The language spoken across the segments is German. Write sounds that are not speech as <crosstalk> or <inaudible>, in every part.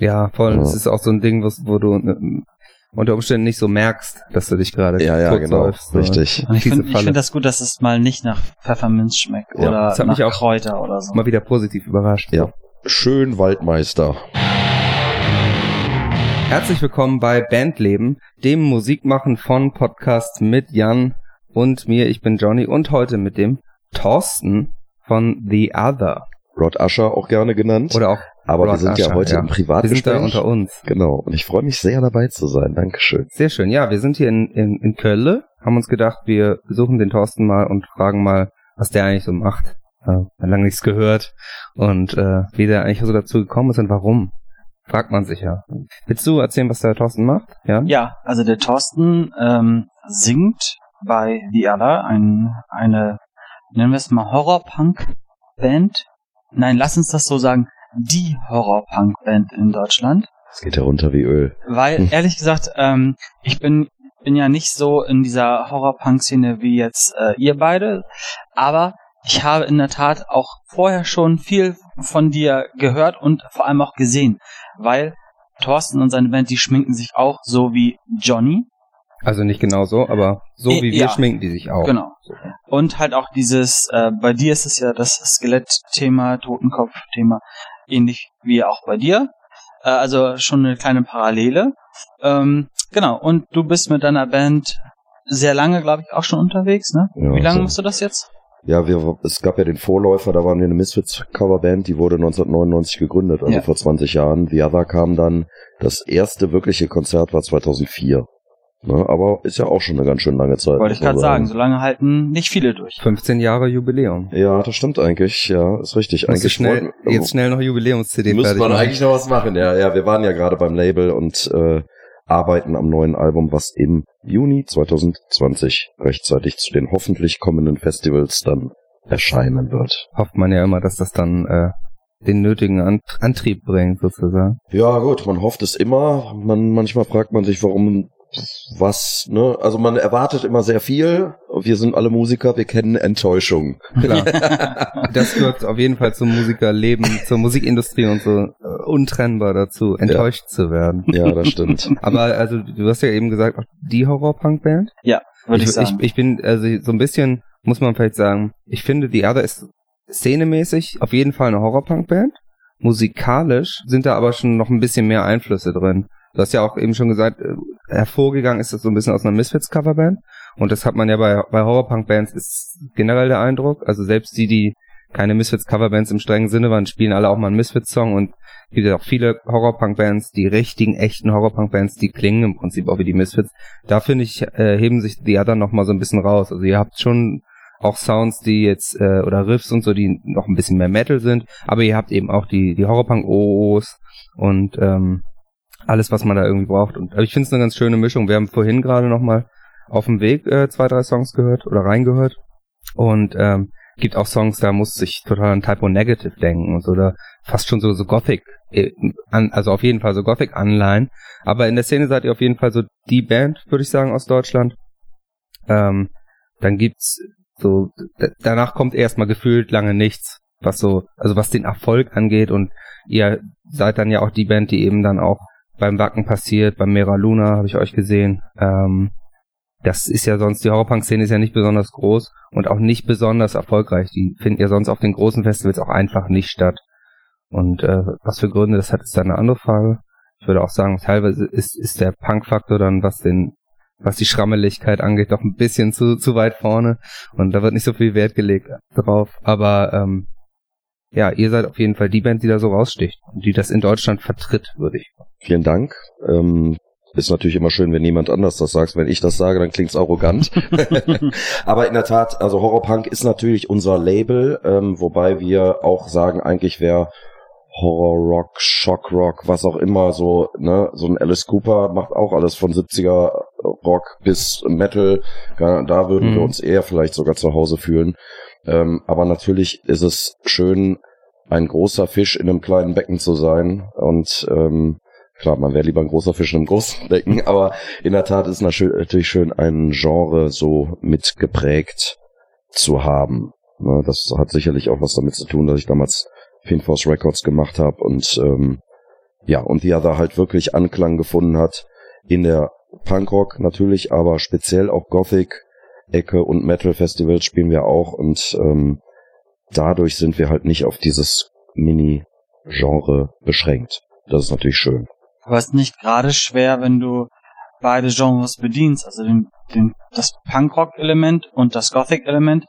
Ja, voll. Ja. Das ist auch so ein Ding, wo du äh, unter Umständen nicht so merkst, dass du dich gerade ja, ja, genau, läufst, richtig. Und ich finde find das gut, dass es mal nicht nach Pfefferminz schmeckt ja, oder das hat nach mich auch Kräuter oder so. Mal wieder positiv überrascht. Ja, schön Waldmeister. Herzlich willkommen bei Bandleben, dem Musikmachen von Podcast mit Jan und mir. Ich bin Johnny und heute mit dem Thorsten von The Other. Rod Usher auch gerne genannt. Oder auch aber Rod wir sind Usher, ja heute ja. im Privatgespräch. Wir sind da unter uns. Genau. Und ich freue mich sehr dabei zu sein. Dankeschön. Sehr schön. Ja, wir sind hier in, in, in Köln, haben uns gedacht, wir besuchen den Thorsten mal und fragen mal, was der eigentlich so macht. Äh, lange nichts gehört. Und äh, wie der eigentlich so dazu gekommen ist und warum. Fragt man sich ja. Willst du erzählen, was der Thorsten macht? Ja, ja also der Thorsten ähm, singt bei The Other, ein, eine, nennen wir es mal Horror-Punk-Band. Nein, lass uns das so sagen, die Horror-Punk-Band in Deutschland. Es geht ja runter wie Öl. Weil, hm. ehrlich gesagt, ähm, ich bin, bin ja nicht so in dieser Horror-Punk-Szene wie jetzt äh, ihr beide, aber ich habe in der Tat auch vorher schon viel von dir gehört und vor allem auch gesehen, weil Thorsten und seine Band, die schminken sich auch so wie Johnny. Also nicht genau so, aber so wie wir ja, schminken die sich auch. Genau. Und halt auch dieses, äh, bei dir ist es ja das Skelettthema, Totenkopfthema, ähnlich wie auch bei dir. Äh, also schon eine kleine Parallele. Ähm, genau, und du bist mit deiner Band sehr lange, glaube ich, auch schon unterwegs, ne? Ja, wie lange so. machst du das jetzt? Ja, wir, es gab ja den Vorläufer, da waren wir eine Misfits-Coverband, die wurde 1999 gegründet, also ja. vor 20 Jahren. The Other kam dann, das erste wirkliche Konzert war 2004. Ne, aber ist ja auch schon eine ganz schön lange Zeit. Wollte ich gerade sagen, so lange halten nicht viele durch. 15 Jahre Jubiläum. Ja, das stimmt eigentlich, ja, ist richtig. Musst eigentlich schnell, wollten, jetzt schnell noch Jubiläums-CD Muss man machen. eigentlich noch was machen, ja, ja, wir waren ja gerade beim Label und äh, arbeiten am neuen Album, was im Juni 2020 rechtzeitig zu den hoffentlich kommenden Festivals dann erscheinen wird. Hofft man ja immer, dass das dann äh, den nötigen Antrieb bringt, sozusagen. Ja, gut, man hofft es immer. Man, manchmal fragt man sich, warum was, ne? Also man erwartet immer sehr viel. Wir sind alle Musiker, wir kennen Enttäuschung. Klar. <laughs> das gehört auf jeden Fall zum Musikerleben, zur Musikindustrie und so uh, untrennbar dazu, enttäuscht ja. zu werden. Ja, das stimmt. <laughs> Aber also du hast ja eben gesagt, die Horror-Punk-Band? Ja, würde ich, ich sagen. Ich, ich bin, also so ein bisschen, muss man vielleicht sagen, ich finde, die Erde ist szenemäßig auf jeden Fall eine Horror-Punk-Band. Musikalisch sind da aber schon noch ein bisschen mehr Einflüsse drin. Du hast ja auch eben schon gesagt, äh, hervorgegangen ist das so ein bisschen aus einer Misfits-Coverband. Und das hat man ja bei, bei Horrorpunk-Bands ist generell der Eindruck. Also selbst die, die keine Misfits-Coverbands im strengen Sinne waren, spielen alle auch mal einen Misfits-Song und gibt ja auch viele Horrorpunk-Bands, die richtigen, echten Horrorpunk-Bands, die klingen im Prinzip auch wie die Misfits. Da finde ich, äh, heben sich die Other noch mal so ein bisschen raus. Also ihr habt schon auch Sounds, die jetzt, äh, oder Riffs und so, die noch ein bisschen mehr Metal sind, aber ihr habt eben auch die, die Horrorpunk-OOs und ähm, alles, was man da irgendwie braucht. Und also ich finde es eine ganz schöne Mischung. Wir haben vorhin gerade noch mal auf dem Weg äh, zwei, drei Songs gehört oder reingehört. Und ähm, gibt auch Songs, da muss ich total an Typo Negative denken und so, oder fast schon so, so Gothic, äh, an, also auf jeden Fall so Gothic-Anleihen. Aber in der Szene seid ihr auf jeden Fall so die Band, würde ich sagen, aus Deutschland. Ähm, dann gibt's so, danach kommt erstmal gefühlt lange nichts, was so, also was den Erfolg angeht und ihr seid dann ja auch die Band, die eben dann auch beim Wacken passiert, beim Mera Luna habe ich euch gesehen. Ähm, das ist ja sonst, die Horrorpunk-Szene ist ja nicht besonders groß und auch nicht besonders erfolgreich. Die finden ja sonst auf den großen Festivals auch einfach nicht statt. Und äh, was für Gründe das hat, ist dann eine andere Frage. Ich würde auch sagen, teilweise ist, ist der Punk-Faktor dann, was den, was die Schrammeligkeit angeht, doch ein bisschen zu, zu weit vorne. Und da wird nicht so viel Wert gelegt drauf. Aber ähm, ja, ihr seid auf jeden Fall die Band, die da so raussticht und die das in Deutschland vertritt, würde ich. Vielen Dank. Ähm, ist natürlich immer schön, wenn jemand anders das sagt. Wenn ich das sage, dann klingt's arrogant. <laughs> Aber in der Tat, also Horrorpunk ist natürlich unser Label, ähm, wobei wir auch sagen, eigentlich wäre Horror Rock, Shock Rock, was auch immer, so, ne, so ein Alice Cooper macht auch alles von 70er Rock bis Metal. Da würden mhm. wir uns eher vielleicht sogar zu Hause fühlen. Ähm, aber natürlich ist es schön, ein großer Fisch in einem kleinen Becken zu sein. Und ähm, klar, man wäre lieber ein großer Fisch in einem großen Becken, <laughs> aber in der Tat ist es natürlich schön, ein Genre so mitgeprägt zu haben. Ne, das hat sicherlich auch was damit zu tun, dass ich damals Finforce Records gemacht habe und ähm, ja, und die ja da halt wirklich Anklang gefunden hat in der Punkrock natürlich, aber speziell auch Gothic, Ecke und Metal Festivals spielen wir auch und ähm, dadurch sind wir halt nicht auf dieses Mini-Genre beschränkt. Das ist natürlich schön. Aber es ist nicht gerade schwer, wenn du beide Genres bedienst, also den, den, das Punkrock-Element und das Gothic-Element,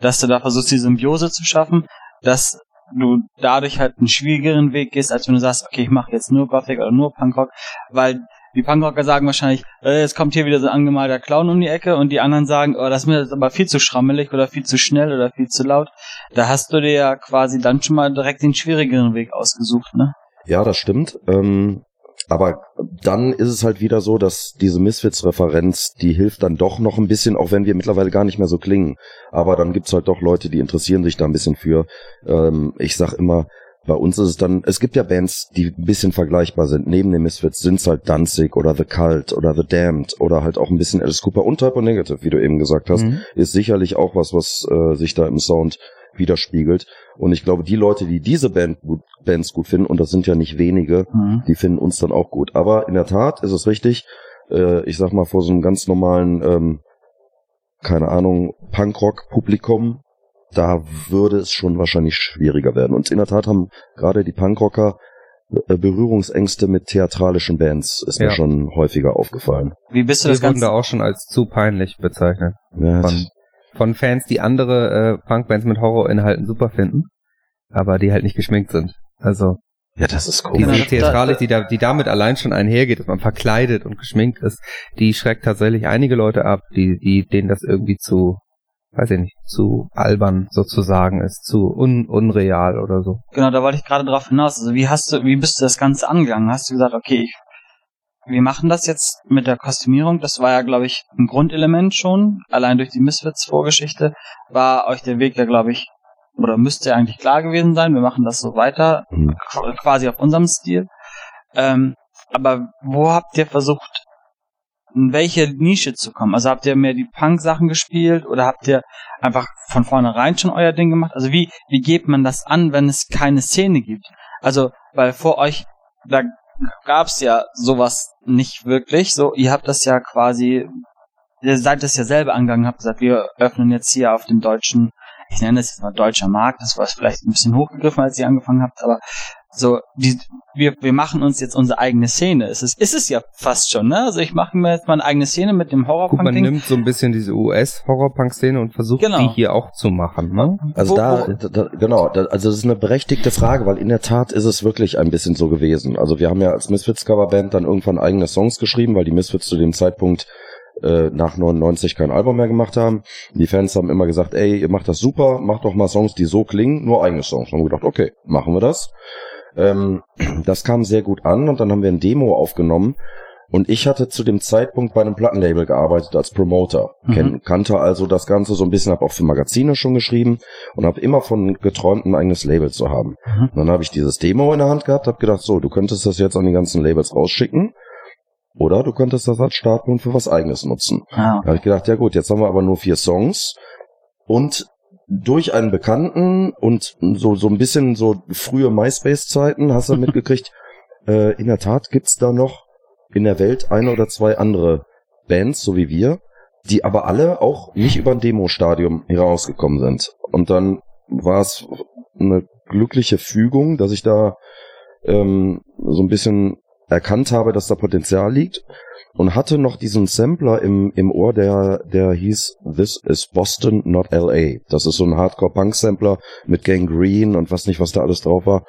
dass du da versuchst, die Symbiose zu schaffen, dass du dadurch halt einen schwierigeren Weg gehst, als wenn du sagst, okay, ich mache jetzt nur Gothic oder nur Punkrock, weil die Punkrocker sagen wahrscheinlich, äh, jetzt kommt hier wieder so ein angemalter Clown um die Ecke und die anderen sagen, oh, das ist mir jetzt aber viel zu schrammelig oder viel zu schnell oder viel zu laut. Da hast du dir ja quasi dann schon mal direkt den schwierigeren Weg ausgesucht, ne? Ja, das stimmt. Ähm, aber dann ist es halt wieder so, dass diese Misfits-Referenz, die hilft dann doch noch ein bisschen, auch wenn wir mittlerweile gar nicht mehr so klingen. Aber dann gibt's halt doch Leute, die interessieren sich da ein bisschen für. Ähm, ich sag immer, bei uns ist es dann, es gibt ja Bands, die ein bisschen vergleichbar sind. Neben den Misfits sind's halt Danzig oder The Cult oder The Damned oder halt auch ein bisschen Alice Cooper und Type Negative, wie du eben gesagt hast, mhm. ist sicherlich auch was, was äh, sich da im Sound widerspiegelt. Und ich glaube, die Leute, die diese Band gut, Bands gut finden, und das sind ja nicht wenige, mhm. die finden uns dann auch gut. Aber in der Tat ist es richtig, äh, ich sag mal, vor so einem ganz normalen, ähm, keine Ahnung, Punkrock-Publikum, da würde es schon wahrscheinlich schwieriger werden. Und in der Tat haben gerade die Punkrocker äh, Berührungsängste mit theatralischen Bands ist ja. mir schon häufiger aufgefallen. Wie bist du das Ganze? da auch schon als zu peinlich bezeichnet. Ja, von, von Fans, die andere äh, Punkbands mit Horrorinhalten super finden, aber die halt nicht geschminkt sind. Also ja, das ist komisch. Diese Theatralik, die, da, die damit allein schon einhergeht, dass man verkleidet und geschminkt ist, die schreckt tatsächlich einige Leute ab, die, die denen das irgendwie zu, weiß ich nicht, zu albern sozusagen ist, zu un, unreal oder so. Genau, da wollte ich gerade drauf hinaus. Also wie hast du, wie bist du das Ganze angegangen? Hast du gesagt, okay, ich wir machen das jetzt mit der Kostümierung. Das war ja, glaube ich, ein Grundelement schon. Allein durch die Misfits-Vorgeschichte war euch der Weg ja, glaube ich, oder müsste ja eigentlich klar gewesen sein. Wir machen das so weiter, mhm. quasi auf unserem Stil. Ähm, aber wo habt ihr versucht, in welche Nische zu kommen? Also habt ihr mehr die Punk-Sachen gespielt oder habt ihr einfach von vornherein schon euer Ding gemacht? Also wie, wie geht man das an, wenn es keine Szene gibt? Also, weil vor euch, da gab's ja sowas nicht wirklich. So, ihr habt das ja quasi, ihr seid das ja selber angegangen, habt gesagt, wir öffnen jetzt hier auf dem deutschen, ich nenne es jetzt mal deutscher Markt, das war vielleicht ein bisschen hochgegriffen, als ihr angefangen habt, aber so, die, wir, wir machen uns jetzt unsere eigene Szene. Es ist, ist es ja fast schon, ne? Also ich mache mir jetzt mal eine eigene Szene mit dem Horrorpunk. Man nimmt so ein bisschen diese US-Horrorpunk-Szene und versucht genau. die hier auch zu machen, ne? Also wo, da, wo? da, genau, da, also das ist eine berechtigte Frage, weil in der Tat ist es wirklich ein bisschen so gewesen. Also wir haben ja als Misfits-Coverband dann irgendwann eigene Songs geschrieben, weil die Misfits zu dem Zeitpunkt äh, nach 99 kein Album mehr gemacht haben. Die Fans haben immer gesagt, ey, ihr macht das super, macht doch mal Songs, die so klingen, nur eigene Songs. Dann haben wir gedacht, okay, machen wir das. Ähm, das kam sehr gut an und dann haben wir ein Demo aufgenommen. Und ich hatte zu dem Zeitpunkt bei einem Plattenlabel gearbeitet als Promoter. Mhm. Ken, kannte also das Ganze so ein bisschen, habe auch für Magazine schon geschrieben und habe immer von geträumt, ein eigenes Label zu haben. Mhm. Dann habe ich dieses Demo in der Hand gehabt, habe gedacht, so, du könntest das jetzt an die ganzen Labels rausschicken. Oder du könntest das als Startpunkt für was eigenes nutzen. Ah. Da habe ich gedacht, ja gut, jetzt haben wir aber nur vier Songs. Und durch einen Bekannten und so, so ein bisschen so frühe MySpace-Zeiten hast du mitgekriegt, <laughs> äh, in der Tat gibt's da noch in der Welt ein oder zwei andere Bands, so wie wir, die aber alle auch nicht über ein Demo-Stadium herausgekommen sind. Und dann war es eine glückliche Fügung, dass ich da ähm, so ein bisschen erkannt habe, dass da Potenzial liegt und hatte noch diesen Sampler im, im Ohr, der, der hieß This is Boston, not LA. Das ist so ein Hardcore-Punk-Sampler mit Gang Green und was nicht, was da alles drauf war.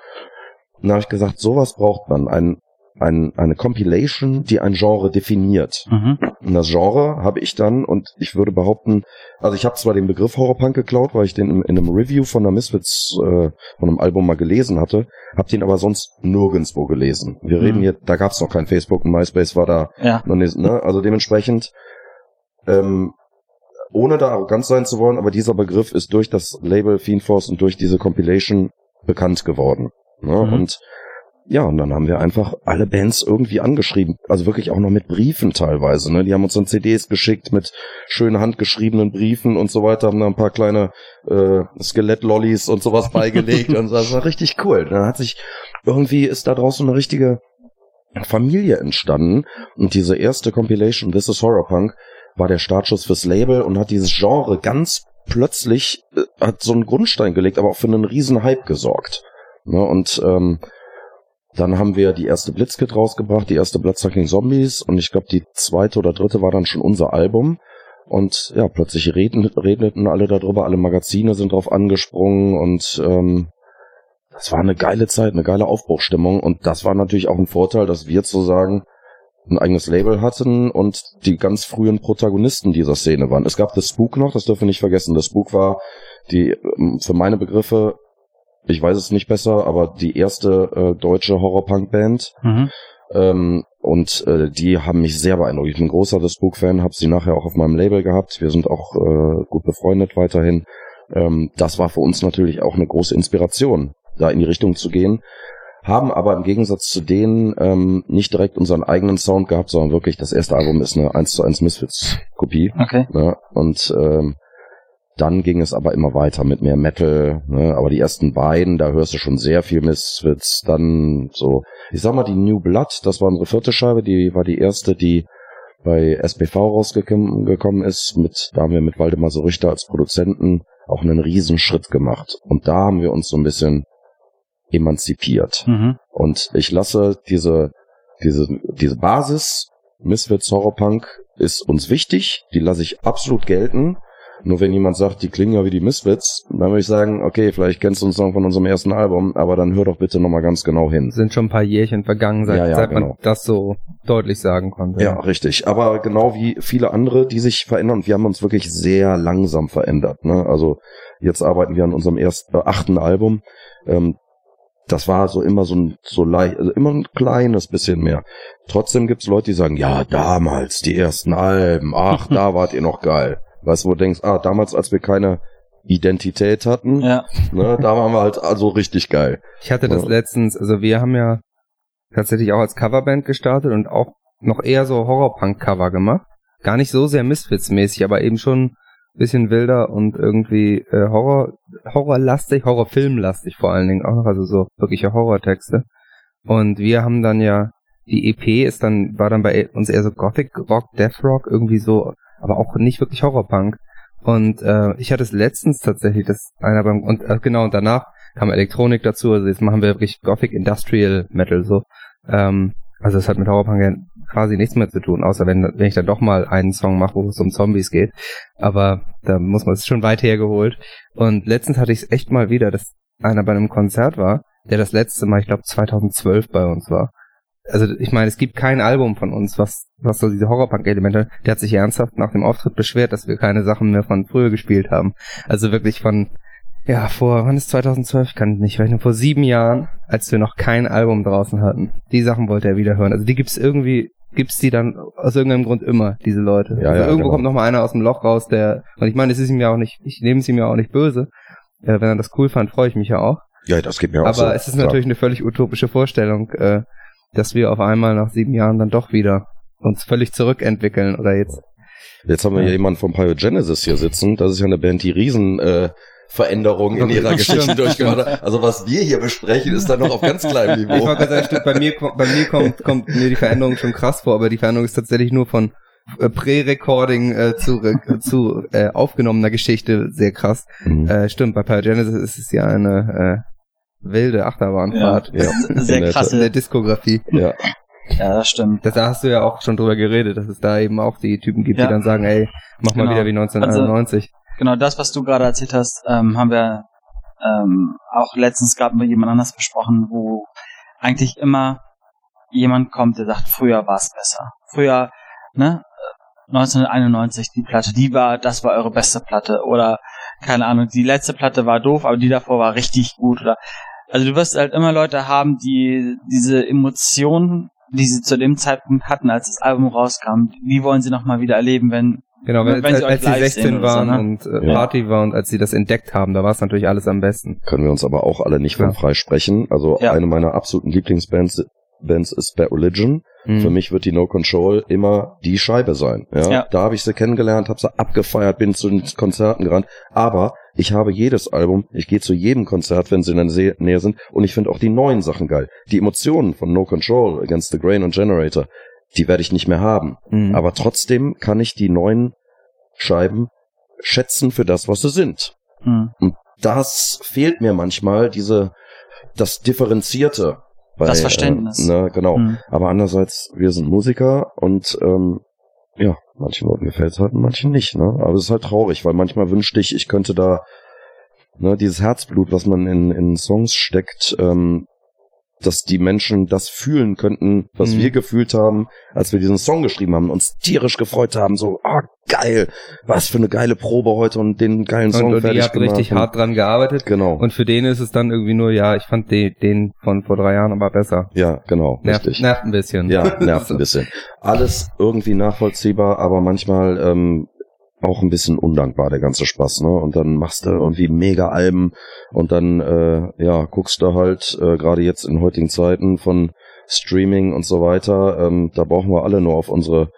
Und da habe ich gesagt, sowas braucht man. Ein, ein, eine Compilation, die ein Genre definiert. Mhm. Und das Genre habe ich dann, und ich würde behaupten, also ich habe zwar den Begriff Horrorpunk geklaut, weil ich den in, in einem Review von der Misfits, äh, von einem Album mal gelesen hatte, habe den aber sonst nirgendswo gelesen. Wir mhm. reden hier, da gab es noch kein Facebook und MySpace war da ja. nicht, ne? Also dementsprechend, ähm, ohne da arrogant sein zu wollen, aber dieser Begriff ist durch das Label Fiend Force und durch diese Compilation bekannt geworden. Ne? Mhm. Und ja, und dann haben wir einfach alle Bands irgendwie angeschrieben. Also wirklich auch noch mit Briefen teilweise. Ne? Die haben uns dann CDs geschickt mit schön handgeschriebenen Briefen und so weiter, haben da ein paar kleine äh, Skelett-Lollis und sowas beigelegt. und das war richtig cool. Dann hat sich irgendwie ist da draußen eine richtige Familie entstanden. Und diese erste Compilation, This is Horror Punk, war der Startschuss fürs Label und hat dieses Genre ganz plötzlich, äh, hat so einen Grundstein gelegt, aber auch für einen riesen Hype gesorgt. Ne, und ähm, dann haben wir die erste Blitzkit rausgebracht, die erste Bloodsucking Zombies und ich glaube, die zweite oder dritte war dann schon unser Album. Und ja, plötzlich reden, redeten alle darüber, alle Magazine sind drauf angesprungen und ähm, das war eine geile Zeit, eine geile Aufbruchstimmung und das war natürlich auch ein Vorteil, dass wir sozusagen ein eigenes Label hatten und die ganz frühen Protagonisten dieser Szene waren. Es gab The Spook noch, das dürfen wir nicht vergessen. The Spook war die, ähm, für meine Begriffe, ich weiß es nicht besser, aber die erste äh, deutsche Horror-Punk-Band. Mhm. Ähm, und äh, die haben mich sehr beeindruckt. Ich bin großer The Spook-Fan, habe sie nachher auch auf meinem Label gehabt. Wir sind auch äh, gut befreundet weiterhin. Ähm, das war für uns natürlich auch eine große Inspiration, da in die Richtung zu gehen haben aber im Gegensatz zu denen ähm, nicht direkt unseren eigenen Sound gehabt, sondern wirklich das erste Album ist eine 1 zu 1 Misfits-Kopie. Okay. Ne? Und ähm, dann ging es aber immer weiter mit mehr Metal, ne? aber die ersten beiden, da hörst du schon sehr viel Misfits. Dann so, ich sag mal, die New Blood, das war unsere vierte Scheibe, die war die erste, die bei SPV rausgekommen ist. Mit, da haben wir mit Waldemar so Richter als Produzenten auch einen riesen Schritt gemacht. Und da haben wir uns so ein bisschen emanzipiert. Mhm. Und ich lasse diese, diese, diese Basis, Misfits Horrorpunk, ist uns wichtig, die lasse ich absolut gelten. Nur wenn jemand sagt, die klingen ja wie die Misfits, dann würde ich sagen, okay, vielleicht kennst du uns noch von unserem ersten Album, aber dann hör doch bitte nochmal ganz genau hin. Sind schon ein paar Jährchen vergangen, seit, ja, ja, seit genau. man das so deutlich sagen konnte. Ja, richtig. Aber genau wie viele andere, die sich verändern, wir haben uns wirklich sehr langsam verändert. Ne? Also jetzt arbeiten wir an unserem ersten, äh, achten Album. Ähm, das war so immer so ein so leicht, also immer ein kleines bisschen mehr. Trotzdem gibt's Leute, die sagen, ja, damals die ersten Alben, ach, da wart ihr noch geil. <laughs> Weißt du, wo du denkst, ah, damals, als wir keine Identität hatten, ja. ne, da waren wir halt also richtig geil. Ich hatte das ja. letztens, also wir haben ja tatsächlich auch als Coverband gestartet und auch noch eher so Horrorpunk-Cover gemacht. Gar nicht so sehr Misfits-mäßig, aber eben schon bisschen wilder und irgendwie äh, Horror, Horrorlastig, Horrorfilmlastig vor allen Dingen auch, also so wirkliche Horrortexte. Und wir haben dann ja, die EP ist dann, war dann bei uns eher so Gothic Rock, Death Rock, irgendwie so, aber auch nicht wirklich Horrorpunk. Und äh, ich hatte es letztens tatsächlich, das einer beim, und äh, genau, und danach kam Elektronik dazu, also jetzt machen wir wirklich Gothic Industrial Metal so. Ähm, also es hat mit Horrorpunk ja quasi nichts mehr zu tun, außer wenn, wenn ich dann doch mal einen Song mache, wo es um Zombies geht. Aber da muss man es schon weit hergeholt. Und letztens hatte ich es echt mal wieder, dass einer bei einem Konzert war, der das letzte Mal, ich glaube 2012 bei uns war. Also ich meine, es gibt kein Album von uns, was, was so diese Horrorpunk-Elemente, der hat sich ernsthaft nach dem Auftritt beschwert, dass wir keine Sachen mehr von früher gespielt haben. Also wirklich von ja, vor, wann ist 2012? Ich kann nicht rechnen. Vor sieben Jahren, als wir noch kein Album draußen hatten. Die Sachen wollte er wieder hören. Also die gibt's irgendwie, gibt's die dann aus irgendeinem Grund immer, diese Leute. Ja, also ja, irgendwo genau. kommt noch mal einer aus dem Loch raus, der, und ich meine, es ist ihm ja auch nicht, ich nehme es ihm ja auch nicht böse. Äh, wenn er das cool fand, freue ich mich ja auch. Ja, das geht mir auch Aber so. es ist klar. natürlich eine völlig utopische Vorstellung, äh, dass wir auf einmal nach sieben Jahren dann doch wieder uns völlig zurückentwickeln oder jetzt. Jetzt haben wir ja jemanden vom Pirate Genesis hier sitzen. Das ist ja eine Band, die riesen äh, Veränderungen in ihrer Geschichte durchgemacht hat. Also was wir hier besprechen, ist dann noch auf ganz kleinem Niveau. Ich wollte sagen, stimmt, bei mir, bei mir kommt, kommt mir die Veränderung schon krass vor, aber die Veränderung ist tatsächlich nur von äh, Prä-Recording äh, zu, äh, zu äh, aufgenommener Geschichte sehr krass. Mhm. Äh, stimmt, bei Pyrogenesis ist es ja eine äh, wilde Achterbahnfahrt. Ja, ja. <laughs> Sehr krass. In der Diskografie. Ja. Ja, das stimmt. Da hast du ja auch schon drüber geredet, dass es da eben auch die Typen gibt, ja. die dann sagen, ey, mach mal genau. wieder wie 1991. Also, Genau, das, was du gerade erzählt hast, ähm, haben wir ähm, auch letztens gerade mit jemand anders besprochen, wo eigentlich immer jemand kommt, der sagt, früher war es besser. Früher, ne, 1991 die Platte, die war, das war eure beste Platte oder keine Ahnung, die letzte Platte war doof, aber die davor war richtig gut oder also du wirst halt immer Leute haben, die diese Emotionen, die sie zu dem Zeitpunkt hatten, als das Album rauskam, die wollen sie nochmal wieder erleben, wenn Genau, wenn, wenn als, als sie 16 waren so, ne? und äh, ja. Party war und als sie das entdeckt haben, da war es natürlich alles am besten. Können wir uns aber auch alle nicht von frei sprechen. Also ja. eine meiner absoluten Lieblingsbands Bands ist Bad Religion. Mhm. Für mich wird die No Control immer die Scheibe sein. Ja, Ja. da habe ich sie kennengelernt, habe sie abgefeiert, bin zu den Konzerten gerannt. Aber ich habe jedes Album, ich gehe zu jedem Konzert, wenn sie in der Nähe sind, und ich finde auch die neuen Sachen geil. Die Emotionen von No Control Against the Grain und Generator, die werde ich nicht mehr haben. Mhm. Aber trotzdem kann ich die neuen Scheiben schätzen für das, was sie sind. Hm. Das fehlt mir manchmal, diese, das Differenzierte. Bei, Das Verständnis. Äh, ne, genau. Hm. Aber andererseits, wir sind Musiker und ähm, ja, manchen Leuten gefällt es halt und manchen nicht, ne? Aber es ist halt traurig, weil manchmal wünschte ich, ich könnte da ne, dieses Herzblut, was man in, in Songs steckt, ähm, dass die Menschen das fühlen könnten, was Mhm. wir gefühlt haben, als wir diesen Song geschrieben haben, uns tierisch gefreut haben, so, ah, geil, was für eine geile Probe heute und den geilen Song und, und fertig ihr habt gemacht. richtig und- hart dran gearbeitet. Genau. Und für den ist es dann irgendwie nur, ja, ich fand den, den von vor drei Jahren aber besser. ja, genau, Nervt, nervt ein bisschen. Ja, <laughs> nervt ein bisschen. Alles irgendwie nachvollziehbar, aber manchmal ähm, auch ein bisschen undankbar, der ganze Spaß, ne? Und dann machst du irgendwie mega Alben und dann, äh, ja, guckst du halt, äh, gerade jetzt in heutigen Zeiten von Streaming und so weiter, ähm, da brauchen wir alle nur auf unsere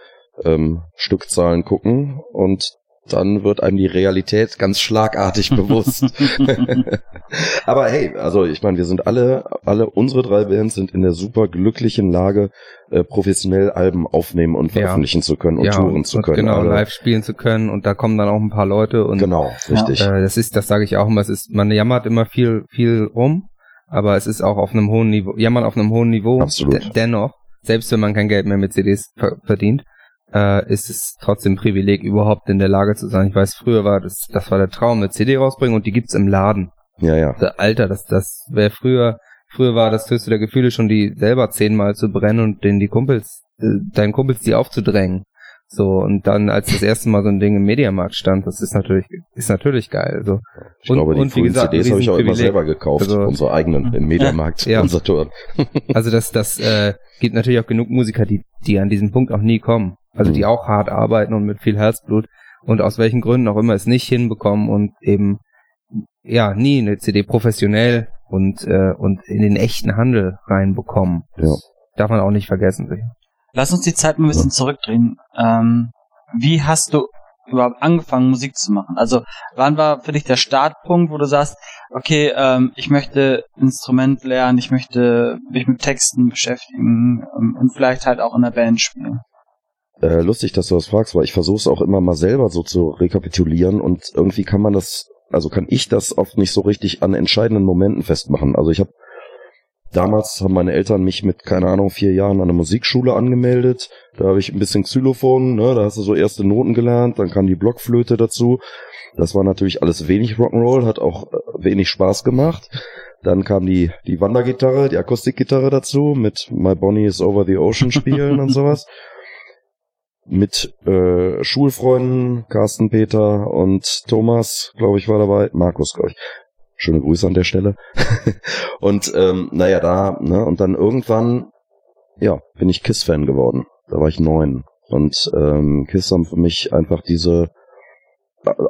ähm, Stückzahlen gucken und dann wird einem die Realität ganz schlagartig <laughs> bewusst. <laughs> Aber hey, also ich meine, wir sind alle, alle unsere drei Bands sind in der super glücklichen Lage, äh, professionell Alben aufnehmen und Ja. veröffentlichen zu können und ja, touren zu können. Genau, Also, live spielen zu können und da kommen dann auch ein paar Leute und Genau, richtig. Äh, das ist, das sage ich auch immer, es ist, man jammert immer viel, viel rum, aber es ist auch auf einem hohen Niveau, jammern auf einem hohen Niveau. Absolut. De dennoch, selbst wenn man kein Geld mehr mit CDs ver verdient, äh, ist es trotzdem ein Privileg, überhaupt in der Lage zu sein. Ich weiß, früher war das, das war der Traum, eine CD rausbringen und die gibt's im Laden. Ja, ja. Alter, das, das wäre früher, früher war das höchste der Gefühle schon, die selber zehnmal zu brennen und den die Kumpels, äh, deinen Kumpels die aufzudrängen. So, und dann, als das erste Mal so ein Ding im Mediamarkt stand, das ist natürlich, ist natürlich geil. So. Ich Und- glaube, die und frühen gesagt, CDs habe ich auch immer selber gekauft, Also- unsere eigenen im Mediamarkt, Ja. unser Tour. Also das, das äh, gibt natürlich auch genug Musiker, die, die an diesen Punkt auch nie kommen. Also die Mhm. auch hart arbeiten und mit viel Herzblut und aus welchen Gründen auch immer es nicht hinbekommen und eben ja nie eine CD professionell und äh, und in den echten Handel reinbekommen. Das Ja. Darf man auch nicht vergessen. sicher. Lass uns die Zeit mal ein bisschen zurückdrehen. Ähm, wie hast du überhaupt angefangen, Musik zu machen? Also, wann war für dich der Startpunkt, wo du sagst, okay, ähm, ich möchte Instrument lernen, ich möchte mich mit Texten beschäftigen ähm, und vielleicht halt auch in der Band spielen? Äh, lustig, dass du das fragst, weil ich versuche es auch immer mal selber so zu rekapitulieren und irgendwie kann man das, also kann ich das oft nicht so richtig an entscheidenden Momenten festmachen. Also ich habe damals haben meine Eltern mich mit keine Ahnung vier Jahren an der Musikschule angemeldet. Da habe ich ein bisschen Xylophon, ne, da hast du so erste Noten gelernt, dann kam die Blockflöte dazu. Das war natürlich alles wenig Rock'n'Roll, hat auch äh, wenig Spaß gemacht. Dann kam die die Wandergitarre, die Akustikgitarre dazu mit My Bonnie is Over the Ocean spielen und <laughs> sowas mit äh, Schulfreunden, Carsten, Peter und Thomas, glaube ich, war dabei, Markus, glaube ich. Schöne Grüße an der Stelle. <laughs> und ähm, naja, da, ne, und dann irgendwann, ja, bin ich Kiss-Fan geworden. Da war ich neun. Und ähm, Kiss haben für mich einfach diese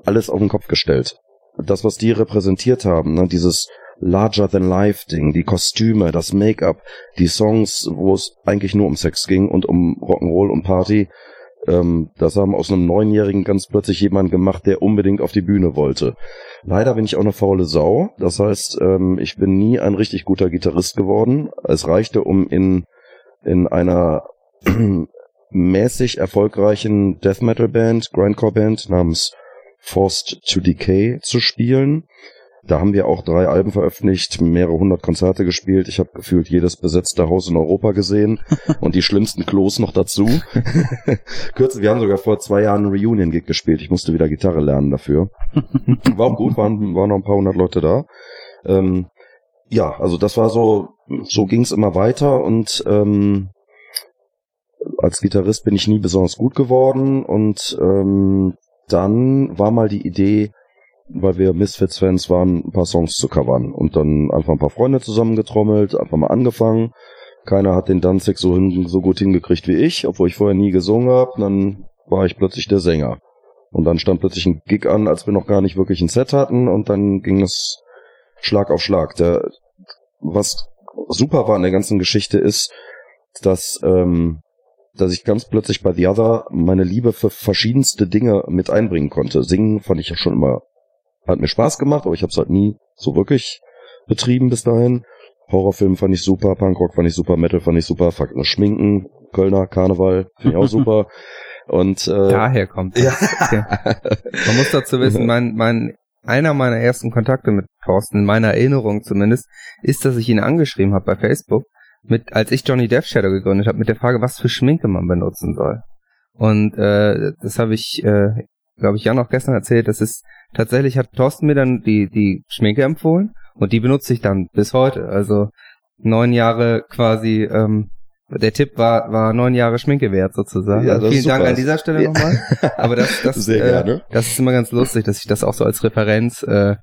alles auf den Kopf gestellt. Das, was die repräsentiert haben, ne, dieses Larger-than-Life-Ding, die Kostüme, das Make-up, die Songs, wo es eigentlich nur um Sex ging und um Rock'n'Roll und Party, ähm, das haben aus einem Neunjährigen ganz plötzlich jemand gemacht, der unbedingt auf die Bühne wollte. Leider bin ich auch eine faule Sau. Das heißt, ähm, ich bin nie ein richtig guter Gitarrist geworden. Es reichte, um in, in einer <clears throat> mäßig erfolgreichen Death Metal Band, Grindcore Band namens Forced to Decay zu spielen. Da haben wir auch drei Alben veröffentlicht, mehrere hundert Konzerte gespielt. Ich habe gefühlt jedes besetzte Haus in Europa gesehen <laughs> und die schlimmsten Klos noch dazu. <laughs> Kürzlich, wir haben sogar vor zwei Jahren einen Reunion-Gig gespielt. Ich musste wieder Gitarre lernen dafür. <laughs> War auch gut, waren, waren noch ein paar hundert Leute da. Ähm, ja, also das war so, so ging es immer weiter und ähm, als Gitarrist bin ich nie besonders gut geworden und ähm, dann war mal die Idee, weil wir Misfits-Fans waren, ein paar Songs zu covern und dann einfach ein paar Freunde zusammengetrommelt, einfach mal angefangen. Keiner hat den Danzig so, hin, so gut hingekriegt wie ich, obwohl ich vorher nie gesungen habe. Dann war ich plötzlich der Sänger. Und dann stand plötzlich ein Gig an, als wir noch gar nicht wirklich ein Set hatten und dann ging es Schlag auf Schlag. Der, was super war an der ganzen Geschichte ist, dass, ähm, dass ich ganz plötzlich bei The Other meine Liebe für verschiedenste Dinge mit einbringen konnte. Singen fand ich ja schon immer, hat mir Spaß gemacht, aber ich habe es halt nie so wirklich betrieben bis dahin. Horrorfilm fand ich super, Punkrock fand ich super, Metal fand ich super, Fakt nur Schminken, Kölner Karneval finde ich auch <laughs> super. Und äh, daher kommt ja. Okay. Man muss dazu wissen, <laughs> mein, mein einer meiner ersten Kontakte mit Thorsten, in meiner Erinnerung zumindest, ist, dass ich ihn angeschrieben habe bei Facebook, mit, als ich Johnny Death Shadow gegründet habe, mit der Frage, was für Schminke man benutzen soll. Und äh, das habe ich, äh, glaube ich, ja noch gestern erzählt. Das ist tatsächlich hat Thorsten mir dann die die Schminke empfohlen und die benutze ich dann bis heute. Also neun Jahre quasi ähm, der Tipp war, war neun Jahre Schminke wert sozusagen. Ja, also vielen. Dank an dieser Stelle nochmal. Aber das, <laughs> das, Sehr äh, gerne. das ist immer ganz lustig, dass ich das auch so als Referenz äh,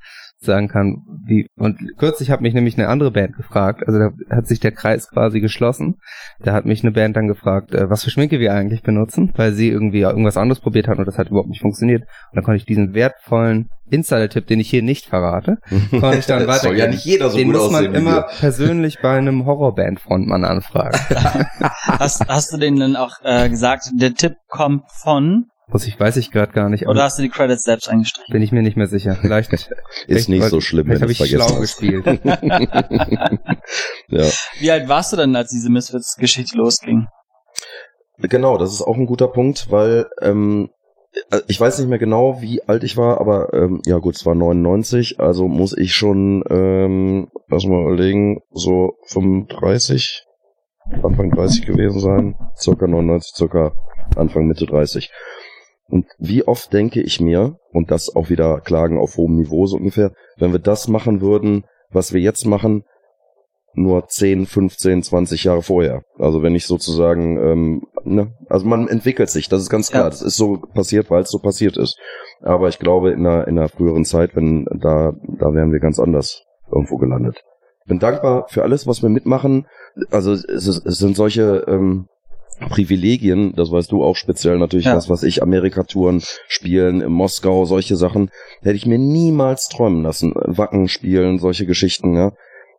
sagen kann. Wie, und kürzlich hat mich nämlich eine andere Band gefragt, also da hat sich der Kreis quasi geschlossen. Da hat mich eine Band dann gefragt, äh, was für Schminke wir eigentlich benutzen, weil sie irgendwie irgendwas anderes probiert hatten und das hat überhaupt nicht funktioniert. Und dann konnte ich diesen wertvollen Insider-Tipp, den ich hier nicht verrate, <laughs> konnte ich dann weitergeben. ja nicht jeder so den gut muss man immer wir. persönlich bei einem Horrorband-Frontmann anfragen. <laughs> Hast, hast du denen dann auch äh, gesagt, der Tipp kommt von, Muss ich, weiß ich gerade gar nicht, oder hast du die Credits selbst eingestrichen? bin ich mir nicht mehr sicher. Vielleicht <laughs> Ist vielleicht- nicht so schlimm, wenn habe ich schlau vergessen hast. gespielt. <laughs> <laughs> ja. Wie alt warst du denn, als diese Misfits-Geschichte losging? Genau, das ist auch ein guter Punkt, weil ähm, äh, ich weiß nicht mehr genau, wie alt ich war, aber ähm, ja gut, es war 99, also muss ich schon, ähm, lass mal überlegen, so 35, Anfang 30 gewesen sein, circa 99, circa Anfang Mitte 30. Und wie oft denke ich mir, und das auch wieder Klagen auf hohem Niveau so ungefähr, wenn wir das machen würden, was wir jetzt machen, nur 10, 15, 20 Jahre vorher. Also wenn ich sozusagen, ähm, ne, also man entwickelt sich, das ist ganz klar. Ja. Das ist so passiert, weil es so passiert ist. Aber ich glaube, in einer, in einer früheren Zeit, wenn da, da wären wir ganz anders irgendwo gelandet. Bin dankbar für alles, was wir mitmachen. Also es, es sind solche ähm, Privilegien, das weißt du auch speziell natürlich, Ja. was was ich, Amerika-Touren spielen, in Moskau, solche Sachen, hätte ich mir niemals träumen lassen. Wacken spielen, solche Geschichten, ja.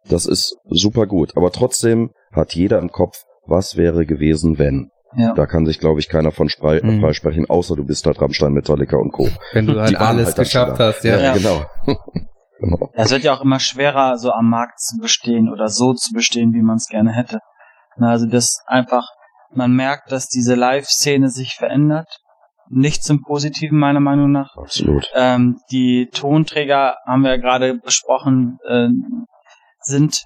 Das ist super gut. Aber trotzdem hat jeder im Kopf, was wäre gewesen, wenn. Ja. Da kann sich, glaube ich, keiner von sprei Mhm. freisprechen, außer du bist halt Rammstein, Metallica und Co. Wenn du halt alles halt geschafft hast, ja. Ja. genau. <laughs> genau. Es wird ja auch immer schwerer, so am Markt zu bestehen oder so zu bestehen, wie man es gerne hätte. Na, Also das einfach, man merkt, dass diese Live-Szene sich verändert. Nicht zum Positiven meiner Meinung nach. Absolut. Ähm, die Tonträger, haben wir ja gerade besprochen, äh, sind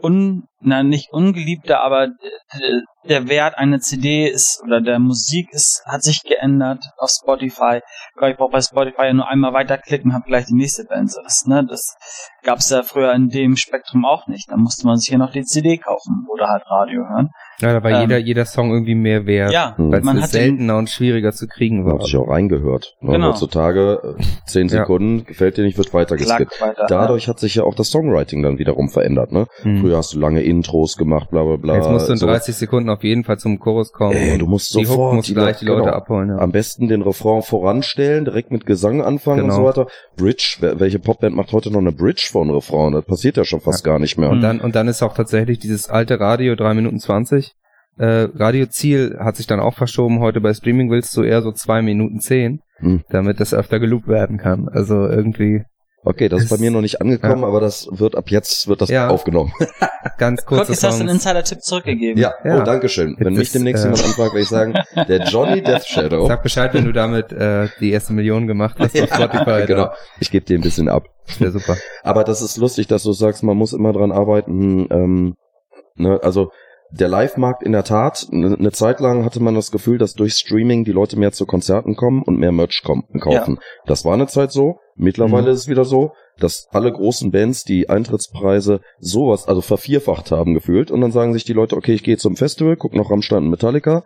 un, na, nicht ungeliebter, aber äh, der Wert einer CD ist oder der Musik ist, hat sich geändert auf Spotify. Ich brauche bei Spotify ja nur einmal weiterklicken, habe gleich die nächste Band. So, das, ne, das gab's ja früher in dem Spektrum auch nicht. Da musste man sich ja noch die CD kaufen oder halt Radio hören. Ja, da war Ähm, jeder, jeder Song irgendwie mehr wert. Ja, Hm. Weil es seltener und schwieriger zu kriegen Da war. hat sich auch reingehört. Ne? Genau. Heutzutage äh, zehn Ja. Sekunden, gefällt dir nicht, wird weitergeskippt. klack weiter. Dadurch hat sich ja auch das Songwriting dann wiederum verändert. Ne? Hm. Früher hast du lange Intros gemacht, bla bla bla. Jetzt musst du in so. 30 Sekunden auf jeden Fall zum Chorus kommen. Ey, du musst die Hook musst du gleich die Leute genau. abholen. Ja. Am besten den Refrain voranstellen, direkt mit Gesang anfangen Genau. und so weiter. Bridge, welche Popband macht heute noch eine Bridge einem Refrain? Das passiert ja schon fast gar nicht mehr. Und dann, und dann ist auch tatsächlich dieses alte Radio 3 Minuten 20. Äh, Radioziel hat sich dann auch verschoben. Heute bei Streaming willst du eher so 2 Minuten 10, Hm. damit das öfter geloopt werden kann. Also irgendwie Okay, das ist bei mir noch nicht angekommen, aber das wird ab jetzt wird das Ja. aufgenommen. <laughs> ganz Guck, kurze ist das ein Songs. Insider-Tipp zurückgegeben? Ja, Ja. oh, danke schön. Wenn Jetzt mich demnächst äh, jemand anfragt, werde ich sagen, der Johnny Death Shadow. Sag Bescheid, wenn du damit äh, die erste Million gemacht hast auf <laughs> Spotify. genau. Ich gebe dir ein bisschen ab. Wäre super. Aber das ist lustig, dass du sagst, man muss immer dran arbeiten. Ähm, ne, also der Live-Markt in der Tat, ne- eine Zeit lang hatte man das Gefühl, dass durch Streaming die Leute mehr zu Konzerten kommen und mehr Merch kaufen. Das war eine Zeit so. Mittlerweile Mhm. ist es wieder so, dass alle großen Bands die Eintrittspreise sowas, also vervierfacht haben gefühlt. Und dann sagen sich die Leute, okay, ich gehe zum Festival, guck noch Rammstein und Metallica.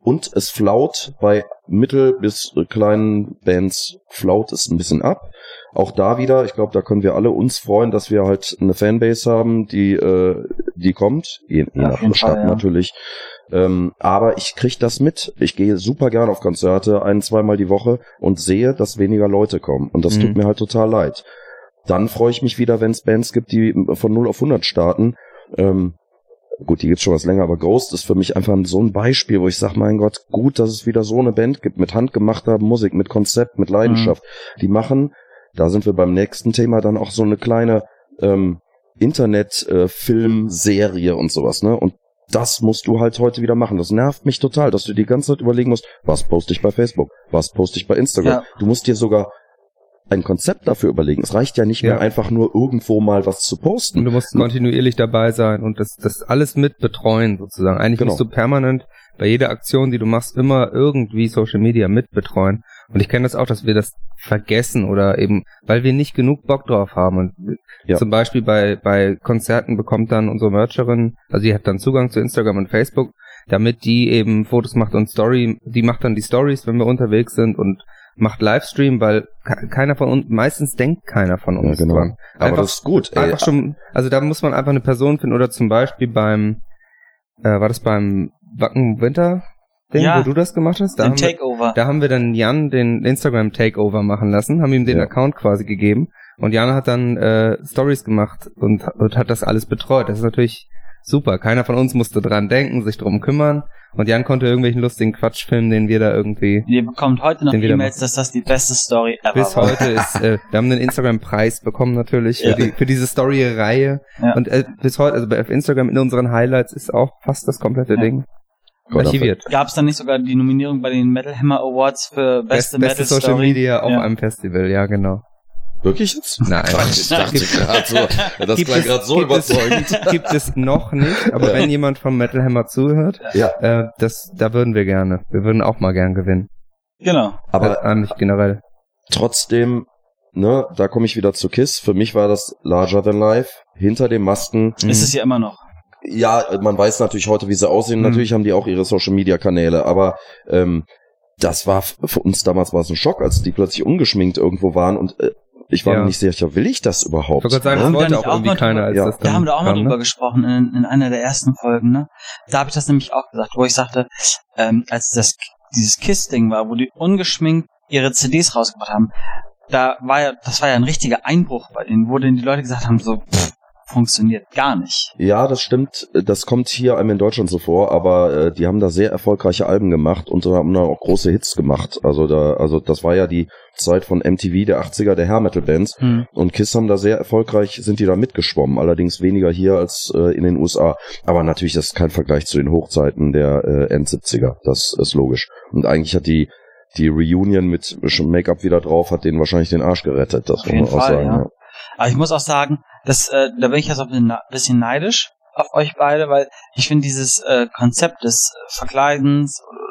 Und es flaut bei mittel- bis kleinen Bands, flaut es ein bisschen ab. Auch da wieder, ich glaube, da können wir alle uns freuen, dass wir halt eine Fanbase haben, die, äh, die kommt, je, je nach Stadt Fall, ja. natürlich. Ähm, aber ich krieg das mit. Ich gehe super gern auf Konzerte, ein, zweimal die Woche und sehe, dass weniger Leute kommen. Und das Mhm. tut mir halt total leid. Dann freue ich mich wieder, wenn es Bands gibt, die von 0 auf 100 starten. Ähm, gut, die gibt's schon was länger, aber Ghost ist für mich einfach so ein Beispiel, wo ich sage, mein Gott, gut, dass es wieder so eine Band gibt mit handgemachter Musik, mit Konzept, mit Leidenschaft. Mhm. Die machen, da sind wir beim nächsten Thema, dann auch so eine kleine ähm, Internet-Film-Serie äh, und sowas, ne? Und das musst du halt heute wieder machen. Das nervt mich total, dass du die ganze Zeit überlegen musst, was poste ich bei Facebook, was poste ich bei Instagram. Ja. Du musst dir sogar ein Konzept dafür überlegen. Es reicht ja nicht ja. mehr einfach nur irgendwo mal was zu posten. Und du musst kontinuierlich dabei sein und das, das alles mit betreuen sozusagen. Eigentlich genau. musst du permanent bei jeder Aktion, die du machst, immer irgendwie Social Media mit betreuen. Und ich kenne das auch, dass wir das vergessen oder eben, weil wir nicht genug Bock drauf haben. Und ja. zum Beispiel bei, bei Konzerten bekommt dann unsere Mercherin, also die hat dann Zugang zu Instagram und Facebook, damit die eben Fotos macht und Story, die macht dann die Stories, wenn wir unterwegs sind und macht Livestream, weil keiner von uns, meistens denkt keiner von uns ja, genau. dran. Einfach, Aber das ist gut. Ey. Einfach schon, also da muss man einfach eine Person finden oder zum Beispiel beim, äh, war das beim Wacken Winter Ding, ja, wo du das gemacht hast? Da den haben Takeover. Wir, da haben wir dann Jan den Instagram Takeover machen lassen, haben ihm den ja. Account quasi gegeben und Jan hat dann äh, Stories gemacht und, und hat das alles betreut. Das ist natürlich super. Keiner von uns musste dran denken, sich drum kümmern. Und Jan konnte irgendwelchen lustigen Quatsch filmen, den wir da irgendwie. Ihr bekommt heute noch E-Mails, dass das die beste Story ever Bis war. heute ist, äh, <laughs> wir haben einen Instagram-Preis bekommen natürlich ja. für, die, für diese Story-Reihe. Ja. Und äh, bis heute, also bei Instagram in unseren Highlights ist auch fast das komplette ja. Ding. Archiviert. Gab es dann nicht sogar die Nominierung bei den Metal Hammer Awards für beste, beste Metal Social Media auf einem Festival, ja genau. Wirklich jetzt? Nein. Quatsch, ich dachte gerade so, das klang gerade so gibt überzeugend. Es, <laughs> gibt es noch nicht, aber ja. wenn jemand vom Metal Hammer zuhört, ja. äh, das, da würden wir gerne. Wir würden auch mal gern gewinnen. Genau. Aber äh, nicht generell. Trotzdem, ne, da komme ich wieder zu KISS. Für mich war das Larger Than Life. Hinter den Masken. Ist es ja immer noch. Ja, man weiß natürlich heute, wie sie aussehen. Mhm. Natürlich haben die auch ihre Social Media Kanäle, aber ähm, das war für uns damals war es ein Schock, als die plötzlich ungeschminkt irgendwo waren und äh, ich war ja. mir nicht sicher, will ich das überhaupt? Ich sagen, das wollte auch irgendwie keiner, als ja. das Da haben wir auch mal drüber ne? gesprochen in, in einer der ersten Folgen, ne? Da habe ich das nämlich auch gesagt, wo ich sagte, ähm, als das dieses Kiss-Ding war, wo die ungeschminkt ihre CDs rausgebracht haben, da war ja, das war ja ein richtiger Einbruch bei denen, wo denn die Leute gesagt haben, so, pff, funktioniert gar nicht. Ja, das stimmt. Das kommt hier einem in Deutschland so vor, aber äh, die haben da sehr erfolgreiche Alben gemacht und haben da auch große Hits gemacht. Also da, also das war ja die Zeit von MTV der 80er der Hair Metal Bands hm. und Kiss haben da sehr erfolgreich sind die da mitgeschwommen, allerdings weniger hier als äh, in den USA. Aber natürlich das ist kein Vergleich zu den Hochzeiten der äh, End-70er. Das ist logisch. Und eigentlich hat die die Reunion mit Make-up wieder drauf, hat denen wahrscheinlich den Arsch gerettet. Das Auf muss man auch Fall, sagen. Ja. Ja. Aber ich muss auch sagen, dass, äh, da bin ich jetzt auch ein bisschen neidisch auf euch beide, weil ich finde dieses äh, Konzept des Verkleidens oder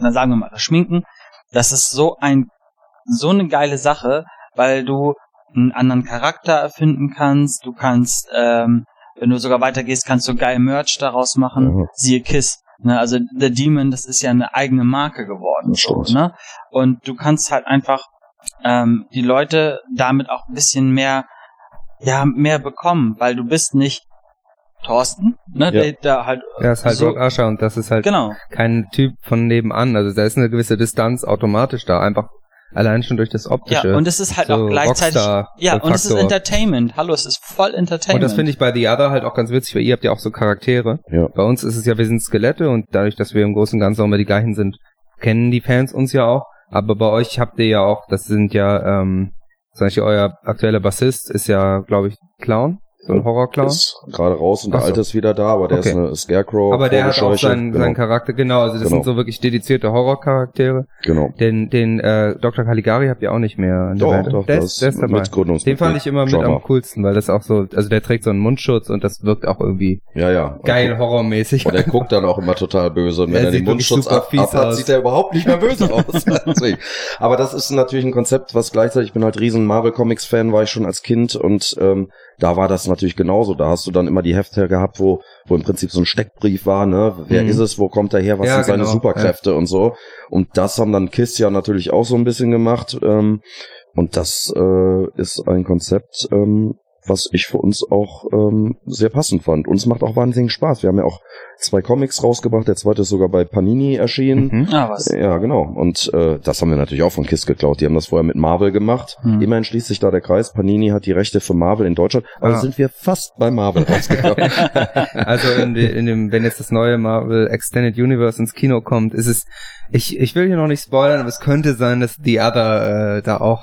dann sagen wir mal das Schminken, das ist so ein so eine geile Sache, weil du einen anderen Charakter erfinden kannst, du kannst, ähm, wenn du sogar weitergehst, kannst du geil Merch daraus machen, mhm. siehe Kiss. Ne, also The Demon, das ist ja eine eigene Marke geworden. So, ne? Und du kannst halt einfach ähm, die Leute damit auch ein bisschen mehr, ja, mehr bekommen, weil du bist nicht Thorsten, ne, ja. der, der halt. Ja, ist halt so, Rock Asher und das ist halt genau. kein Typ von nebenan. Also da ist eine gewisse Distanz automatisch da, einfach allein schon durch das optische. Ja, und es ist halt so auch gleichzeitig. ja, und es ist Entertainment. Hallo, es ist voll Entertainment. Und das finde ich bei The Other halt auch ganz witzig, weil ihr habt ja auch so Charaktere. Ja. Bei uns ist es ja, wir sind Skelette und dadurch, dass wir im Großen und Ganzen auch immer die gleichen sind, kennen die Fans uns ja auch. Aber bei euch habt ihr ja auch, das sind ja, ähm, zum Beispiel euer aktueller Bassist ist ja, glaube ich, Clown. So ein Horrorclown? Ist gerade raus und der so. Alte ist wieder da, aber der okay. ist eine Scarecrow. Aber der hat auch seinen, genau. seinen Charakter, genau. Also das genau. sind so wirklich dedizierte Horrorcharaktere. Genau. Den, den äh, Dr. Caligari habt ihr auch nicht mehr in der doch, Welt. Doch, der, ist, der ist dabei. Den fand ich immer mit Drama. am coolsten, weil das auch so, also der trägt so einen Mundschutz und das wirkt auch irgendwie ja, ja. geil horrormäßig. Und der guckt dann auch immer total böse und wenn er, den Mundschutz ab, ab hat, sieht er überhaupt nicht mehr böse <laughs> aus. aber das ist natürlich ein Konzept, was gleichzeitig, ich bin halt riesen Marvel Comics Fan, war ich schon als Kind und ähm, da war das natürlich genauso. Da hast du dann immer die Hefte gehabt, wo, wo im Prinzip so ein Steckbrief war, ne? Wer mhm. ist es, wo kommt er her, was ja, sind seine genau, Superkräfte ja. und so. Und das haben dann Kiss ja natürlich auch so ein bisschen gemacht. Ähm, und das äh, ist ein Konzept, ähm, was ich für uns auch ähm, sehr passend fand. Uns macht auch wahnsinnig Spaß. Wir haben ja auch zwei Comics rausgebracht. Der zweite ist sogar bei Panini erschienen. Mhm. Ah, was? Ja, genau. Und äh, das haben wir natürlich auch von KISS geklaut. Die haben das vorher mit Marvel gemacht. Hm. Immerhin schließt sich da der Kreis. Panini hat die Rechte für Marvel in Deutschland. Also Ah. sind wir fast bei Marvel rausgekommen. <laughs> Also in, de, in dem, wenn jetzt das neue Marvel Extended Universe ins Kino kommt, ist es, ich, ich will hier noch nicht spoilern, aber es könnte sein, dass The Other äh, da auch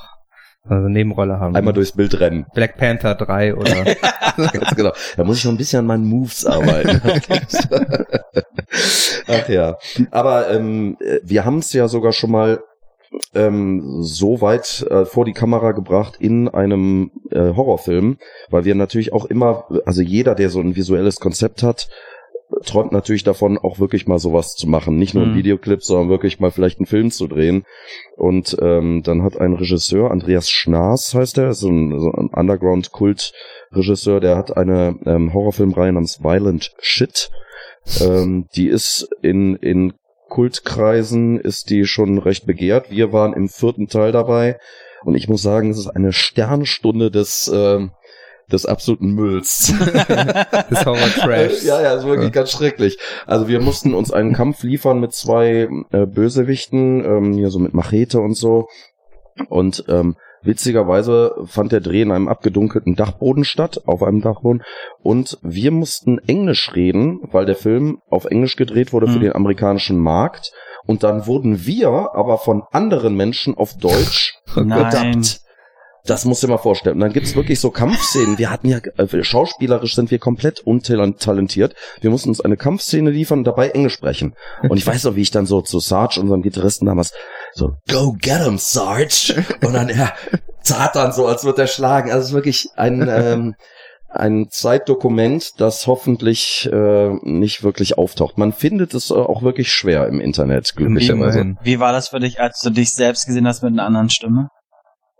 also eine Nebenrolle haben. Einmal durchs Bild rennen. Black Panther 3 oder <laughs> Ganz genau. Da muss ich noch ein bisschen an meinen Moves arbeiten. <laughs> <laughs> Ach ja. Aber ähm, äh, wir haben es ja sogar schon mal ähm, so weit äh, vor die Kamera gebracht in einem äh, Horrorfilm, weil wir natürlich auch immer, also jeder, der so ein visuelles Konzept hat, träumt natürlich davon, auch wirklich mal sowas zu machen. Nicht nur ein Mhm. Videoclip, sondern wirklich mal vielleicht einen Film zu drehen. Und ähm, dann hat ein Regisseur, Andreas Schnaas heißt er, ist ein, so ein Underground-Kult-Regisseur, der hat eine ähm, Horrorfilmreihe namens Violent Shit. Ähm, die ist in, in Kultkreisen, ist die schon recht begehrt. Wir waren im vierten Teil dabei. Und ich muss sagen, es ist eine Sternstunde des, ähm, des absoluten Mülls. <laughs> des Horror Trash. Ja, ja, ist wirklich ganz schrecklich. Also wir mussten uns einen Kampf liefern mit zwei äh, Bösewichten, ähm, hier so mit Machete und so. Und ähm, witzigerweise fand der Dreh in einem abgedunkelten Dachboden statt, auf einem Dachboden. Und wir mussten Englisch reden, weil der Film auf Englisch gedreht wurde für Mhm. den amerikanischen Markt. Und dann wurden wir aber von anderen Menschen auf Deutsch <laughs> Nein. gedubbt. Das musst du dir mal vorstellen. Und dann gibt's wirklich so Kampfszenen. Wir hatten ja, äh, schauspielerisch sind wir komplett untalentiert. Wir mussten uns eine Kampfszene liefern und dabei Englisch sprechen. Und ich weiß noch, wie ich dann so zu Sarge, unserem Gitarristen damals, so, go get him, Sarge. Und dann, er tat dann so, als würde er schlagen. Also es ist wirklich ein, ähm, ein Zeitdokument, das hoffentlich äh, nicht wirklich auftaucht. Man findet es äh, auch wirklich schwer im Internet, glücklicherweise. Immerhin. Wie war das für dich, als du dich selbst gesehen hast mit einer anderen Stimme?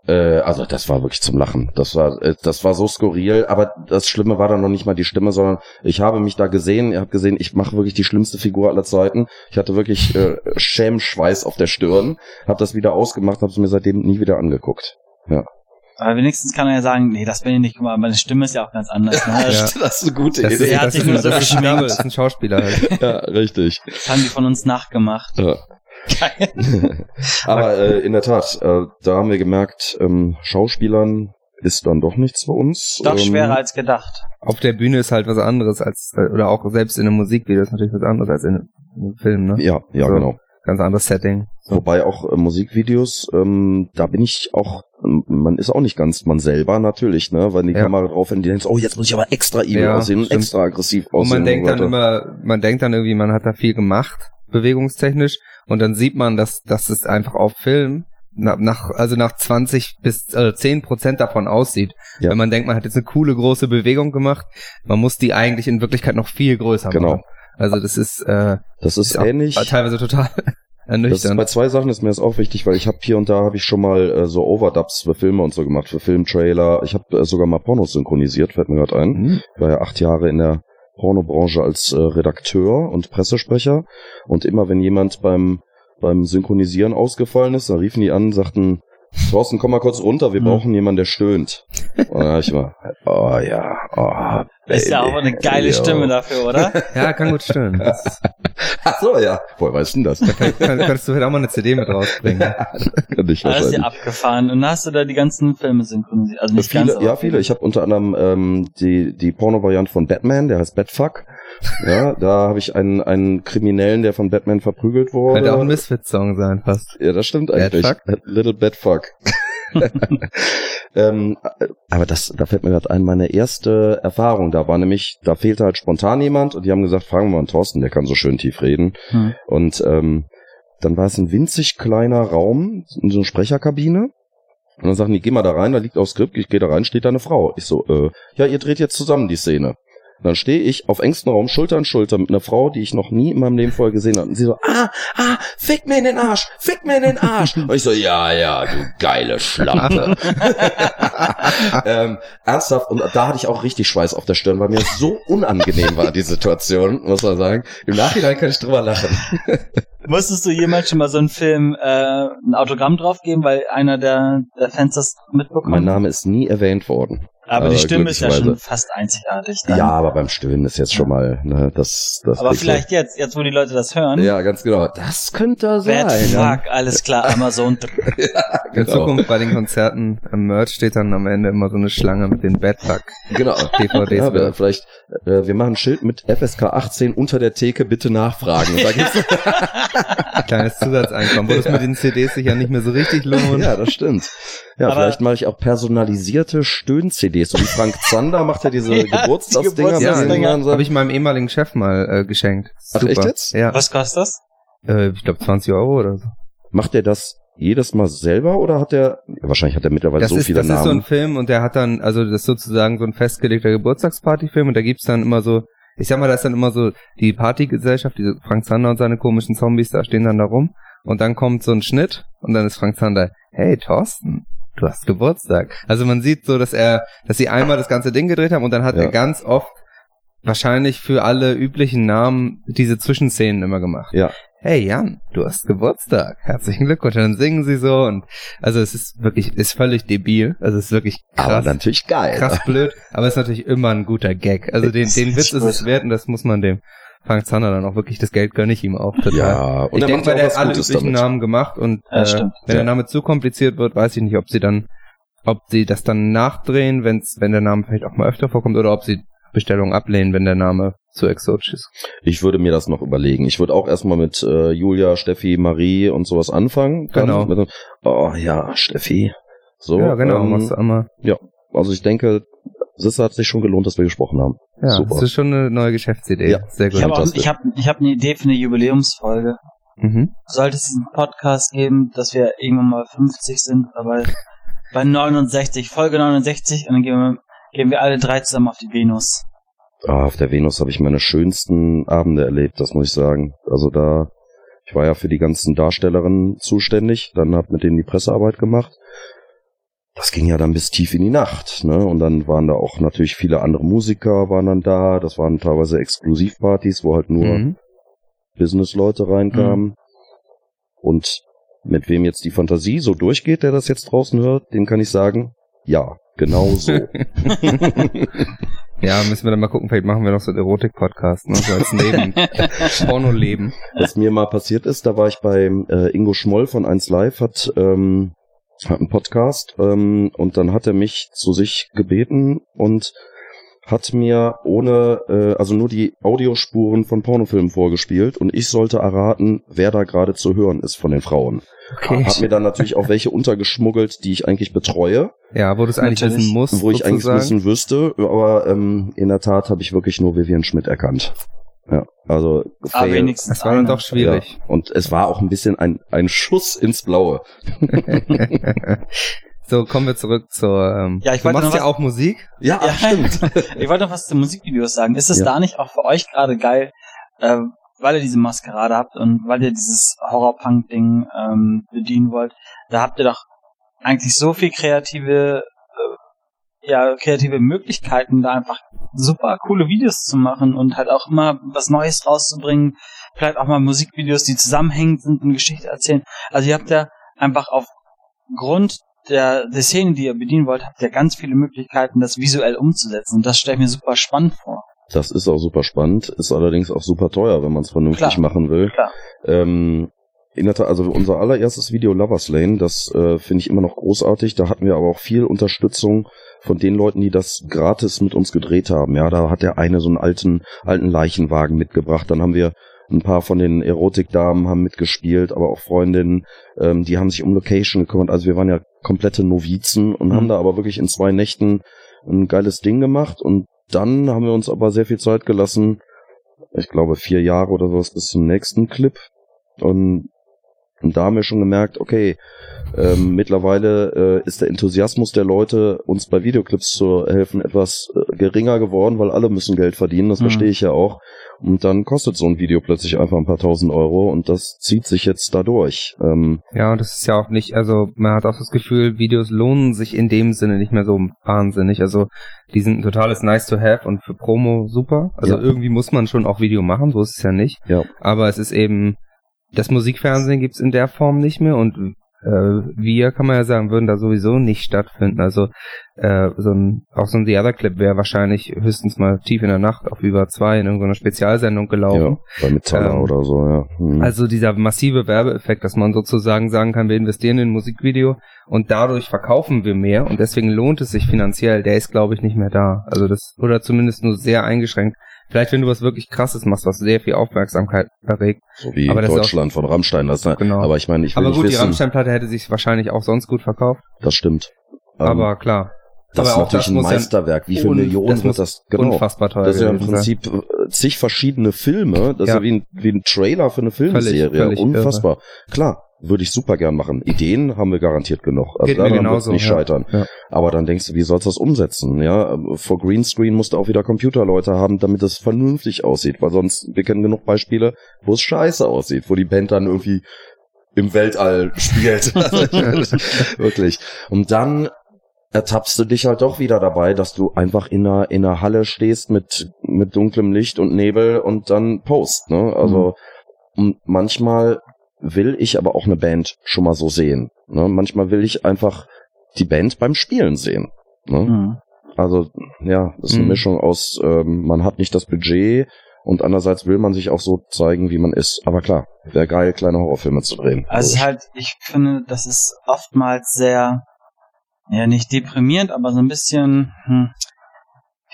Äh, also das war wirklich zum Lachen. Das war, äh, das war so skurril. Aber das Schlimme war dann noch nicht mal die Stimme, sondern ich habe mich da gesehen. Ihr habt gesehen, ich mache wirklich die schlimmste Figur aller Zeiten. Ich hatte wirklich äh, Schämschweiß auf der Stirn. Habe das wieder ausgemacht, habe es mir seitdem nie wieder angeguckt. Aber wenigstens kann er ja sagen, nee, das bin ich nicht. Guck mal, meine Stimme ist ja auch ganz anders. Ne? Ja. <laughs> Das ist eine gute Das Idee. ist, Er hat sich nur ein- so geschminkt. Das ist ein Schauspieler halt. <laughs> Ja, richtig. Das haben die von uns nachgemacht. Ja. <laughs> Aber äh, in der Tat, äh, da haben wir gemerkt, ähm, Schauspielern ist dann doch nichts für uns. Doch ähm, schwerer als gedacht. Auf der Bühne ist halt was anderes als, oder auch selbst in einem Musikvideo ist natürlich was anderes als in einem Film, ne? Ja, ja, So. genau. Ganz anderes Setting. So. Wobei auch äh, Musikvideos, ähm, da bin ich auch, ähm, man ist auch nicht ganz man selber natürlich, ne? Weil die Ja. Kamera drauf und die denkt, oh, jetzt muss ich aber extra evil Ja, aussehen und extra aggressiv Und aussehen. man denkt dann weiter. immer, man denkt dann irgendwie, man hat da viel gemacht, bewegungstechnisch, und dann sieht man, dass, dass es einfach auf Film nach, also nach 20 bis äh, 10 Prozent davon aussieht. Ja. Wenn man denkt, man hat jetzt eine coole große Bewegung gemacht, man muss die eigentlich in Wirklichkeit noch viel größer Genau. machen. Also das ist, äh, Das ist ist ähnlich. teilweise total <laughs> Das ist, ernüchternd. bei zwei Sachen ist mir das auch wichtig, weil ich habe hier und da habe ich schon mal äh, so Overdubs für Filme und so gemacht, für Filmtrailer. Ich habe äh, sogar mal Pornos synchronisiert, fällt mir gerade ein. Hm. Ich war ja acht Jahre in der Pornobranche als äh, Redakteur und Pressesprecher. Und immer wenn jemand beim, beim Synchronisieren ausgefallen ist, dann riefen die an und sagten, Thorsten, komm mal kurz runter, wir Hm. brauchen jemanden, der stöhnt. <laughs> Und dann hab ich immer, oh ja, oh, Ist ja auch eine geile yo. Stimme dafür, oder? <laughs> Ja, kann gut stimmen. Das, <laughs> Ach so, ja. Woher weißt du denn das? kann, könntest du vielleicht auch mal eine CD mit rausbringen. <laughs> Kann ich Alles wahrscheinlich. ja abgefahren. Und dann hast du da die ganzen Filme synchronisiert. Also nicht viele, ganz, ja, viele. Ich habe unter anderem ähm, die, die Porno-Variante von Batman, der heißt Batfuck. Ja, da habe ich einen, einen Kriminellen, der von Batman verprügelt wurde. Könnte auch ein Misfit-Song sein, fast. Ja, das stimmt eigentlich. Batfuck? Little Batfuck. <laughs> ähm, aber das, da fällt mir gerade ein, meine erste Erfahrung, da war nämlich, da fehlte halt spontan jemand und die haben gesagt, fragen wir mal einen Thorsten, der kann so schön tief reden. Hm. Und ähm, dann war es ein winzig kleiner Raum, in so einer Sprecherkabine. Und dann sagen die, geh mal da rein, da liegt auch Skript, ich gehe da rein, steht da eine Frau. Ich so, äh, ja, ihr dreht jetzt zusammen die Szene. Und dann stehe ich auf engstem Raum, Schulter an Schulter, mit einer Frau, die ich noch nie in meinem Leben vorher gesehen habe. Und sie so, ah, ah, fick mir in den Arsch, fick mir in den Arsch. Und ich so, ja, ja, du geile Schlampe. <laughs> ähm, ernsthaft, und da hatte ich auch richtig Schweiß auf der Stirn, weil mir so unangenehm war, die Situation, muss man sagen. Im Nachhinein kann ich drüber lachen. Musstest du jemals schon mal so einen Film äh, ein Autogramm draufgeben, weil einer der, der Fans das mitbekommen Mein Name ist nie erwähnt worden. Aber die Stimme ist ja schon fast einzigartig. Dann. Ja, aber beim Stöhnen ist jetzt schon mal, ne, das, das Aber vielleicht jetzt, jetzt wo die Leute das hören. Ja, ganz genau. Das könnte sein. Bad ja. fuck, alles klar, Amazon. <laughs> In Genau. Zukunft bei den Konzerten am Merch steht dann am Ende immer so eine Schlange mit den Bedfuck Genau. DVDs. Ja, wir, vielleicht, äh, wir machen ein Schild mit FSK 18 unter der Theke, bitte nachfragen. <laughs> Da gibt's, Kleines Zusatzeinkommen, wo das mit den CDs sich ja nicht mehr so richtig lohnt. ja, das stimmt. Ja, Aber- vielleicht mache ich auch personalisierte Stöhn-CDs. So wie Frank Zander macht ja diese <laughs> Ja, die Geburtstagsdinger. Ja, habe ich meinem ehemaligen Chef mal äh, geschenkt. Ach, echt jetzt? Ja, Was kostet das? äh, ich glaube 20 Euro oder so. Macht er das jedes Mal selber oder hat er, ja, wahrscheinlich hat er mittlerweile Das, so ist, viele das ist so ein Namen. Film und der hat dann, also das ist sozusagen so ein festgelegter Geburtstagspartyfilm und da gibt's dann immer so, ich sag mal, da ist dann immer so die Partygesellschaft, diese Frank Zander und seine komischen Zombies, da stehen dann da rum und dann kommt so ein Schnitt und dann ist Frank Zander, hey Thorsten, du hast Geburtstag. Also man sieht so, dass er, dass sie einmal das ganze Ding gedreht haben und dann hat Ja. er ganz oft wahrscheinlich für alle üblichen Namen diese Zwischenszenen immer gemacht. Ja. Hey Jan, du hast Geburtstag. Herzlichen Glückwunsch. Und dann singen sie so und also es ist wirklich, ist völlig debil. Also es ist wirklich Aber krass, natürlich geil. krass blöd, aber es ist natürlich immer ein guter Gag. Also den, den Witz ist es wert und das muss man dem Frank Zander dann auch wirklich, das Geld gönne ich ihm auch total. Ja, und ich er denke ja der auch hat alle üblichen. Namen gemacht und Ja, äh, stimmt. wenn Ja. der Name zu kompliziert wird, weiß ich nicht, ob sie dann, ob sie das dann nachdrehen, wenn's, wenn der Name vielleicht auch mal öfter vorkommt oder ob sie Bestellungen ablehnen, wenn der Name zu exotisch ist. Ich würde mir das noch überlegen. Ich würde auch erstmal mit äh, Julia, Steffi, Marie und sowas anfangen. Genau. Mit, oh ja, Steffi. So, ja, genau, ähm, machst du einmal. also ich denke, es hat sich schon gelohnt, dass wir gesprochen haben. Ja, super. das ist schon eine neue Geschäftsidee. Ja. Sehr Ich gut. habe auch, Fantastisch. ich hab, ich hab eine Idee für eine Jubiläumsfolge. Mhm. Sollte es diesen Podcast geben, dass wir irgendwann mal 50 sind, aber bei 69, Folge 69, und dann gehen wir, gehen wir alle drei zusammen auf die Venus. Ah, auf der Venus habe ich meine schönsten Abende erlebt, das muss ich sagen. Also da, ich war ja für die ganzen Darstellerinnen zuständig, dann hab mit denen die Pressearbeit gemacht. Das ging ja dann bis tief in die Nacht, ne? Und dann waren da auch natürlich viele andere Musiker waren dann da. Das waren teilweise Exklusivpartys, wo halt nur Mhm. Business-Leute reinkamen. Und mit wem jetzt die Fantasie so durchgeht, der das jetzt draußen hört, dem kann ich sagen, ja, genau so. <laughs> <laughs> Ja, müssen wir dann mal gucken, vielleicht machen wir noch so einen Erotik-Podcast, ne? So als Neben <laughs> Porno-Leben. Was mir mal passiert ist, da war ich bei äh, Ingo Schmoll von 1 Live, hat, ähm, hat einen Podcast ähm, und dann hat er mich zu sich gebeten und hat mir ohne, äh, also nur die Audiospuren von Pornofilmen vorgespielt und ich sollte erraten, wer da gerade zu hören ist von den Frauen. Okay. Hab mir dann natürlich auch welche untergeschmuggelt, die ich eigentlich betreue, Ja, wo du es eigentlich wissen musst, wo ich eigentlich sozusagen. wissen wüsste, aber ähm, in der Tat habe ich wirklich nur Vivian Schmidt erkannt. Ja, also Aber fail. wenigstens Das war dann doch schwierig. Ja, und es war auch ein bisschen ein, ein Schuss ins Blaue. <laughs> so, kommen wir zurück zur, ähm, Ja, ich du wollte machst noch ja was- auch Musik. Ja, Ja. stimmt. <laughs> Ich wollte noch was zu Musikvideos sagen. Ist es Ja. da nicht auch für euch gerade geil, äh, weil ihr diese Maskerade habt und weil ihr dieses Horror-Punk-Ding ähm, bedienen wollt? Da habt ihr doch eigentlich so viel kreative, ja, kreative Möglichkeiten, da einfach super coole Videos zu machen und halt auch immer was Neues rauszubringen. Vielleicht auch mal Musikvideos, die zusammenhängend sind und Geschichte erzählen. Also ihr habt ja einfach aufgrund der, der Szene, die ihr bedienen wollt, habt ihr ganz viele Möglichkeiten, das visuell umzusetzen. Und das stelle ich mir super spannend vor. Das ist auch super spannend, ist allerdings auch super teuer, wenn man es vernünftig Klar. machen will. Klar. Ähm, in der Tat, also unser allererstes Video Lovers Lane, das äh, finde ich immer noch großartig. Da hatten wir aber auch viel Unterstützung von den Leuten, die das gratis mit uns gedreht haben. Ja, da hat der eine so einen alten, alten Leichenwagen mitgebracht. Dann haben wir ein paar von den Erotikdamen haben mitgespielt, aber auch Freundinnen, ähm, die haben sich um Location gekümmert. Also wir waren ja komplette Novizen und Mhm. haben da aber wirklich in zwei Nächten ein geiles Ding gemacht und dann haben wir uns aber sehr viel Zeit gelassen, ich glaube vier Jahre oder sowas bis zum nächsten Clip und, und da haben wir schon gemerkt, okay, ähm, mittlerweile äh, ist der Enthusiasmus der Leute, uns bei Videoclips zu helfen, etwas äh, geringer geworden, weil alle müssen Geld verdienen, das Mhm. verstehe ich ja auch. Und dann kostet so ein Video plötzlich einfach ein paar tausend Euro und das zieht sich jetzt dadurch. Ähm, Ja, und das ist ja auch nicht, also man hat auch das Gefühl, Videos lohnen sich in dem Sinne nicht mehr so wahnsinnig. Also die sind ein totales nice to have und für Promo super. Also Ja. irgendwie muss man schon auch Video machen, so ist es ja nicht. Ja. Aber es ist eben, das Musikfernsehen gibt's in der Form nicht mehr und äh, wir, kann man ja sagen, würden da sowieso nicht stattfinden. Also äh, so ein, auch so ein The Other Clip wäre wahrscheinlich höchstens mal tief in der Nacht auf über zwei in irgendeiner Spezialsendung gelaufen. Ja, bei Metaller Ähm, oder so, ja. Hm. Also dieser massive Werbeeffekt, dass man sozusagen sagen kann, wir investieren in ein Musikvideo und dadurch verkaufen wir mehr und deswegen lohnt es sich finanziell, der ist glaube ich nicht mehr da. Also das, oder zumindest nur sehr eingeschränkt. Vielleicht wenn du was wirklich krasses machst, was sehr viel Aufmerksamkeit erregt. so wie aber Deutschland von Rammstein. Das, Genau. Aber ich meine, ich will Aber nicht gut, die wissen, Rammstein-Platte hätte sich wahrscheinlich auch sonst gut verkauft. das stimmt. Ähm, aber klar, das aber auch ist natürlich das ein ja Meisterwerk. Wie viele Millionen das wird das? Genau. unfassbar teuer Das ist ja im gewesen sein. Prinzip äh, zig verschiedene Filme. Das ist Ja. ja wie ein, wie ein Trailer für eine Filmserie. völlig Unfassbar. Klar, würde ich super gern machen. Ideen haben wir garantiert genug. Also Geht daran genauso, nicht ja. scheitern. Ja. Aber dann denkst du, wie sollst du das umsetzen? Ja, vor Greenscreen musst du auch wieder Computerleute haben, damit es vernünftig aussieht. Weil sonst, wir kennen genug Beispiele, wo es scheiße aussieht, wo die Band dann irgendwie im Weltall spielt. <laughs> <laughs> Wirklich. Und dann ertappst du dich halt doch wieder dabei, dass du einfach in einer, in einer Halle stehst mit, mit dunklem Licht und Nebel und dann post, ne? Also, und manchmal will ich aber auch eine Band schon mal so sehen. Ne? Manchmal will ich einfach die Band beim Spielen sehen. Ne? Mhm. Also, ja, das ist eine Mhm. Mischung aus, ähm, man hat nicht das Budget und andererseits will man sich auch so zeigen, wie man ist. Aber klar, wäre geil, kleine Horrorfilme zu drehen. Also halt, ich finde, das ist oftmals sehr, ja nicht deprimierend, aber so ein bisschen, hm,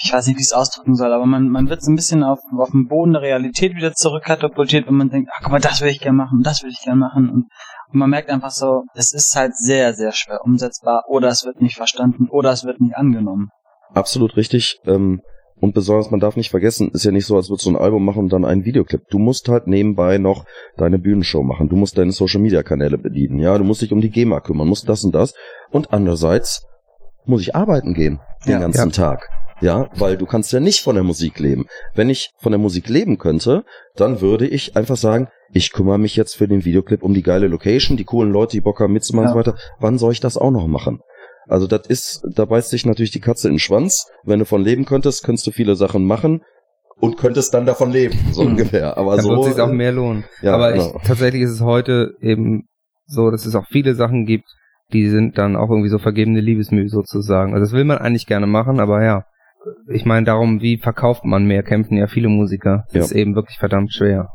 ich weiß nicht, wie ich es ausdrücken soll, aber man, man wird so ein bisschen auf, auf den Boden der Realität wieder zurückkatapultiert, wenn man denkt, ach guck mal, das will ich gerne machen, das will ich gerne machen und, und man merkt einfach so, es ist halt sehr, sehr schwer umsetzbar oder es wird nicht verstanden oder es wird nicht angenommen. Absolut richtig. Ähm, und besonders, man darf nicht vergessen, ist ja nicht so, als würdest du ein Album machen und dann einen Videoclip. Du musst halt nebenbei noch deine Bühnenshow machen. Du musst deine Social Media Kanäle bedienen. Ja, du musst dich um die GEMA kümmern, musst das und das. Und andererseits muss ich arbeiten gehen den Ja. ganzen Tag. Ja, weil du kannst ja nicht von der Musik leben. Wenn ich von der Musik leben könnte, dann würde ich einfach sagen, ich kümmere mich jetzt für den Videoclip um die geile Location, die coolen Leute, die Bock haben mitzumachen Ja. und so weiter. Wann soll ich das auch noch machen? Also das ist, da beißt sich natürlich die Katze in den Schwanz. Wenn du von leben könntest, könntest du viele Sachen machen und könntest dann davon leben, so <laughs> ungefähr. Aber Dann so wird sich auch mehr lohnen. Ja, Aber genau. ich, tatsächlich ist es heute eben so, dass es auch viele Sachen gibt, die sind dann auch irgendwie so vergebene Liebesmühe sozusagen. Also das will man eigentlich gerne machen, aber ja. Ich meine darum, wie verkauft man mehr, kämpfen ja viele Musiker. Das Ja. ist eben wirklich verdammt schwer.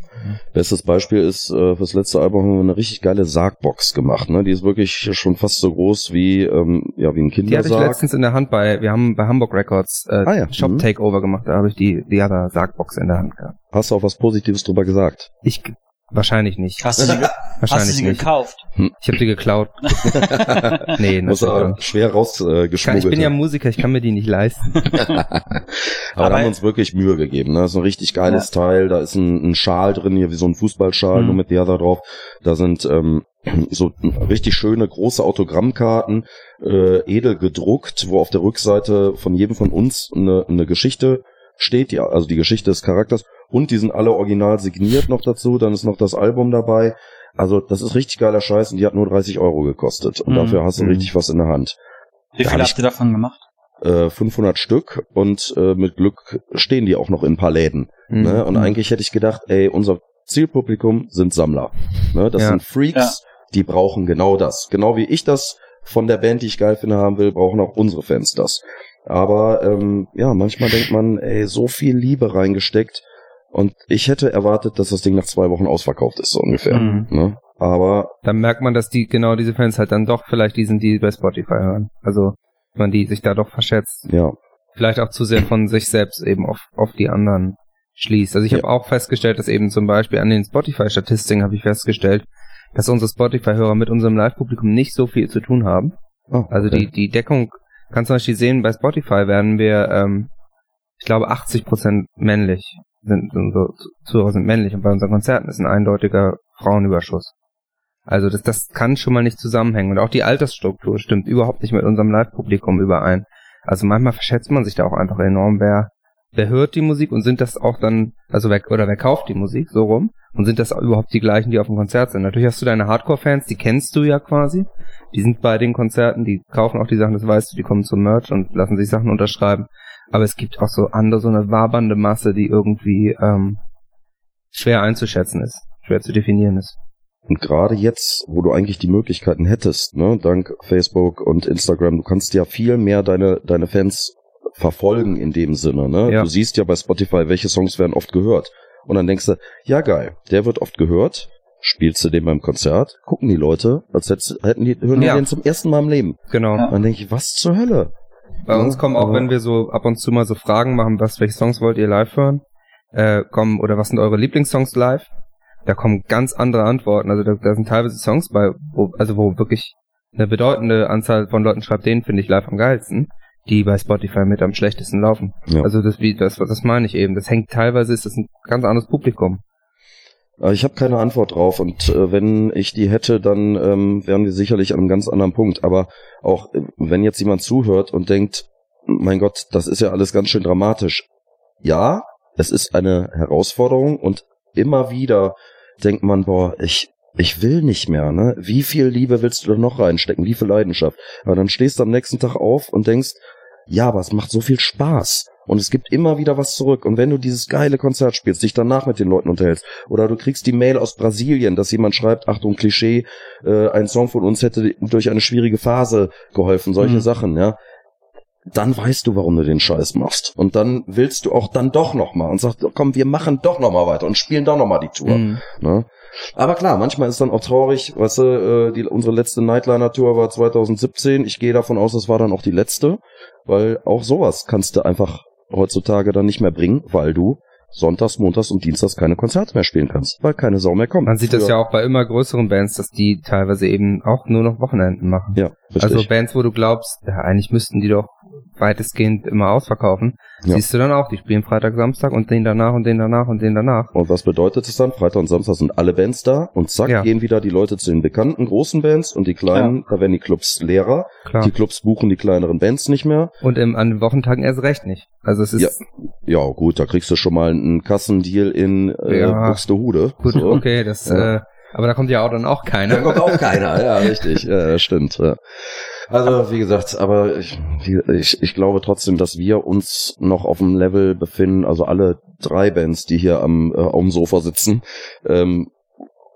Bestes Beispiel ist, äh, fürs letzte Album haben wir eine richtig geile Sargbox gemacht. Ne? Die ist wirklich schon fast so groß wie, ähm, ja, wie ein Die hatte ich Kindersarg. letztens in der Hand bei, wir haben bei Hamburg Records äh, Ah ja, Shop mhm. Takeover gemacht, da habe ich die, die other Sargbox in der Hand gehabt. Hast du auch was Positives drüber gesagt? Ich wahrscheinlich nicht. Hast du sie, ge- hast du Wahrscheinlich sie nicht. gekauft? Ich habe sie geklaut. <laughs> nee, Muss aber schwer rausgeschmuggelt. Ich, kann, ich bin ja Musiker, ich kann mir die nicht leisten. <laughs> Aber, da Aber- haben wir uns wirklich Mühe gegeben. Ne? Das ist ein richtig geiles Teil. Da ist ein, ein Schal drin, hier wie so ein Fußballschal, Mhm. nur mit der da drauf. Da sind ähm, so richtig schöne große Autogrammkarten, äh, edel gedruckt, wo auf der Rückseite von jedem von uns eine, eine Geschichte steht, ja, also die Geschichte des Charakters. Und die sind alle original signiert noch dazu. Dann ist noch das Album dabei. Also das ist richtig geiler Scheiß und die hat nur 30 Euro gekostet. Und Mhm. dafür hast du Mhm. richtig was in der Hand. Wie viel hab habt ihr davon gemacht? Äh, 500 Stück und äh, mit Glück stehen die auch noch in ein paar Läden. Mhm. Ne? Und eigentlich hätte ich gedacht, ey, unser Zielpublikum sind Sammler. Ne? Das Ja. sind Freaks, die brauchen genau das. Genau wie ich das von der Band, die ich geil finde, haben will, brauchen auch unsere Fans das. Aber ähm, ja, manchmal denkt man, ey, so viel Liebe reingesteckt. Und ich hätte erwartet, dass das Ding nach zwei Wochen ausverkauft ist, so ungefähr. Mhm. Ne? Aber Dann merkt man, dass die genau diese Fans halt dann doch vielleicht die sind, die bei Spotify hören. Also man die sich da doch verschätzt. ja, Vielleicht auch zu sehr von sich selbst eben auf, auf die anderen schließt. Also ich Ja. habe auch festgestellt, dass eben zum Beispiel an den Spotify-Statistiken habe ich festgestellt, dass unsere Spotify-Hörer mit unserem Live-Publikum nicht so viel zu tun haben. oh, Also okay. die, die Deckung, kannst du zum Beispiel sehen, bei Spotify werden wir, ähm, ich glaube, 80% männlich, sind unsere Zuhörer sind männlich und bei unseren Konzerten ist ein eindeutiger Frauenüberschuss. Also das, das kann schon mal nicht zusammenhängen. Und auch die Altersstruktur stimmt überhaupt nicht mit unserem Live-Publikum überein. Also manchmal verschätzt man sich da auch einfach enorm, wer, wer hört die Musik und sind das auch dann, also wer, oder wer kauft die Musik, so rum, und sind das überhaupt die gleichen, die auf dem Konzert sind. Natürlich hast du deine Hardcore-Fans, die kennst du ja quasi, die sind bei den Konzerten, die kaufen auch die Sachen, das weißt du, die kommen zum Merch und lassen sich Sachen unterschreiben. Aber es gibt auch so andere, so eine wabernde Masse, die irgendwie ähm, schwer einzuschätzen ist, schwer zu definieren ist. Und gerade jetzt, wo du eigentlich die Möglichkeiten hättest, ne, dank Facebook und Instagram, du kannst ja viel mehr deine, deine Fans verfolgen in dem Sinne, ne? Ja. Du siehst ja bei Spotify, welche Songs werden oft gehört. Und dann denkst du, ja geil, der wird oft gehört, spielst du den beim Konzert, gucken die Leute, als hätten die, hören Ja. die den zum ersten Mal im Leben. Genau. Dann denke ich, was zur Hölle? Bei Ja, uns kommen auch, wenn wir so ab und zu mal so Fragen machen, was, welche Songs wollt ihr live hören, äh, kommen, oder was sind eure Lieblingssongs live? Da kommen ganz andere Antworten. Also da, da sind teilweise Songs bei, wo, also wo wirklich eine bedeutende Anzahl von Leuten schreibt, den finde ich live am geilsten, die bei Spotify mit am schlechtesten laufen. Ja. Also das, wie, das, das meine ich eben. Das hängt teilweise, ist das ein ganz anderes Publikum. Äh, Ich habe keine Antwort drauf und äh, wenn ich die hätte, dann ähm, wären wir sicherlich an einem ganz anderen Punkt. Aber auch äh, wenn jetzt jemand zuhört und denkt, mein Gott, das ist ja alles ganz schön dramatisch. Ja, es ist eine Herausforderung und immer wieder denkt man, boah, ich ich will nicht mehr, ne? Wie viel Liebe willst du da noch reinstecken? Wie viel Leidenschaft? Aber dann stehst du am nächsten Tag auf und denkst, ja, aber es macht so viel Spaß. Und es gibt immer wieder was zurück. Und wenn du dieses geile Konzert spielst, dich danach mit den Leuten unterhältst, oder du kriegst die Mail aus Brasilien, dass jemand schreibt, Achtung, Klischee, äh, ein Song von uns hätte durch eine schwierige Phase geholfen, solche Mhm. Sachen, ja. Dann weißt du, warum du den Scheiß machst. Und dann willst du auch dann doch nochmal und sagst, komm, wir machen doch nochmal weiter und spielen doch nochmal die Tour. Mhm. Ne? Aber klar, manchmal ist dann auch traurig, weißt du, äh, die, unsere letzte Nightliner-Tour war 2017. Ich gehe davon aus, es war dann auch die letzte, weil auch sowas kannst du einfach heutzutage dann nicht mehr bringen, weil du sonntags, montags und dienstags keine Konzerte mehr spielen kannst, weil keine Sau mehr kommt. Man sieht das ja auch bei immer größeren Bands, dass die teilweise eben auch nur noch Wochenenden machen. Ja, richtig. Also Bands, wo du glaubst, ja, eigentlich müssten die doch weitestgehend immer ausverkaufen. Ja. Siehst du dann auch, die spielen Freitag, Samstag und den danach und den danach und den danach. und was bedeutet es dann? Freitag und Samstag sind alle Bands da und zack, Ja. gehen wieder die Leute zu den bekannten großen Bands und die kleinen, da werden die Clubs leerer. Klar. Die Clubs buchen die kleineren Bands nicht mehr. Und im, an den Wochentagen erst recht nicht. Also es ist Ja. Ja, gut, da kriegst du schon mal einen Kassendeal in äh, Ja. Buxtehude. gut, So. okay, das, Ja. äh, aber da kommt ja auch dann auch Da keiner. kommt auch keiner, ja, <laughs> richtig. Ja, stimmt. Ja. Also, wie gesagt, aber ich, ich, ich glaube trotzdem, dass wir uns noch auf dem Level befinden, also alle drei Bands, die hier am, äh, am Sofa sitzen. Ähm,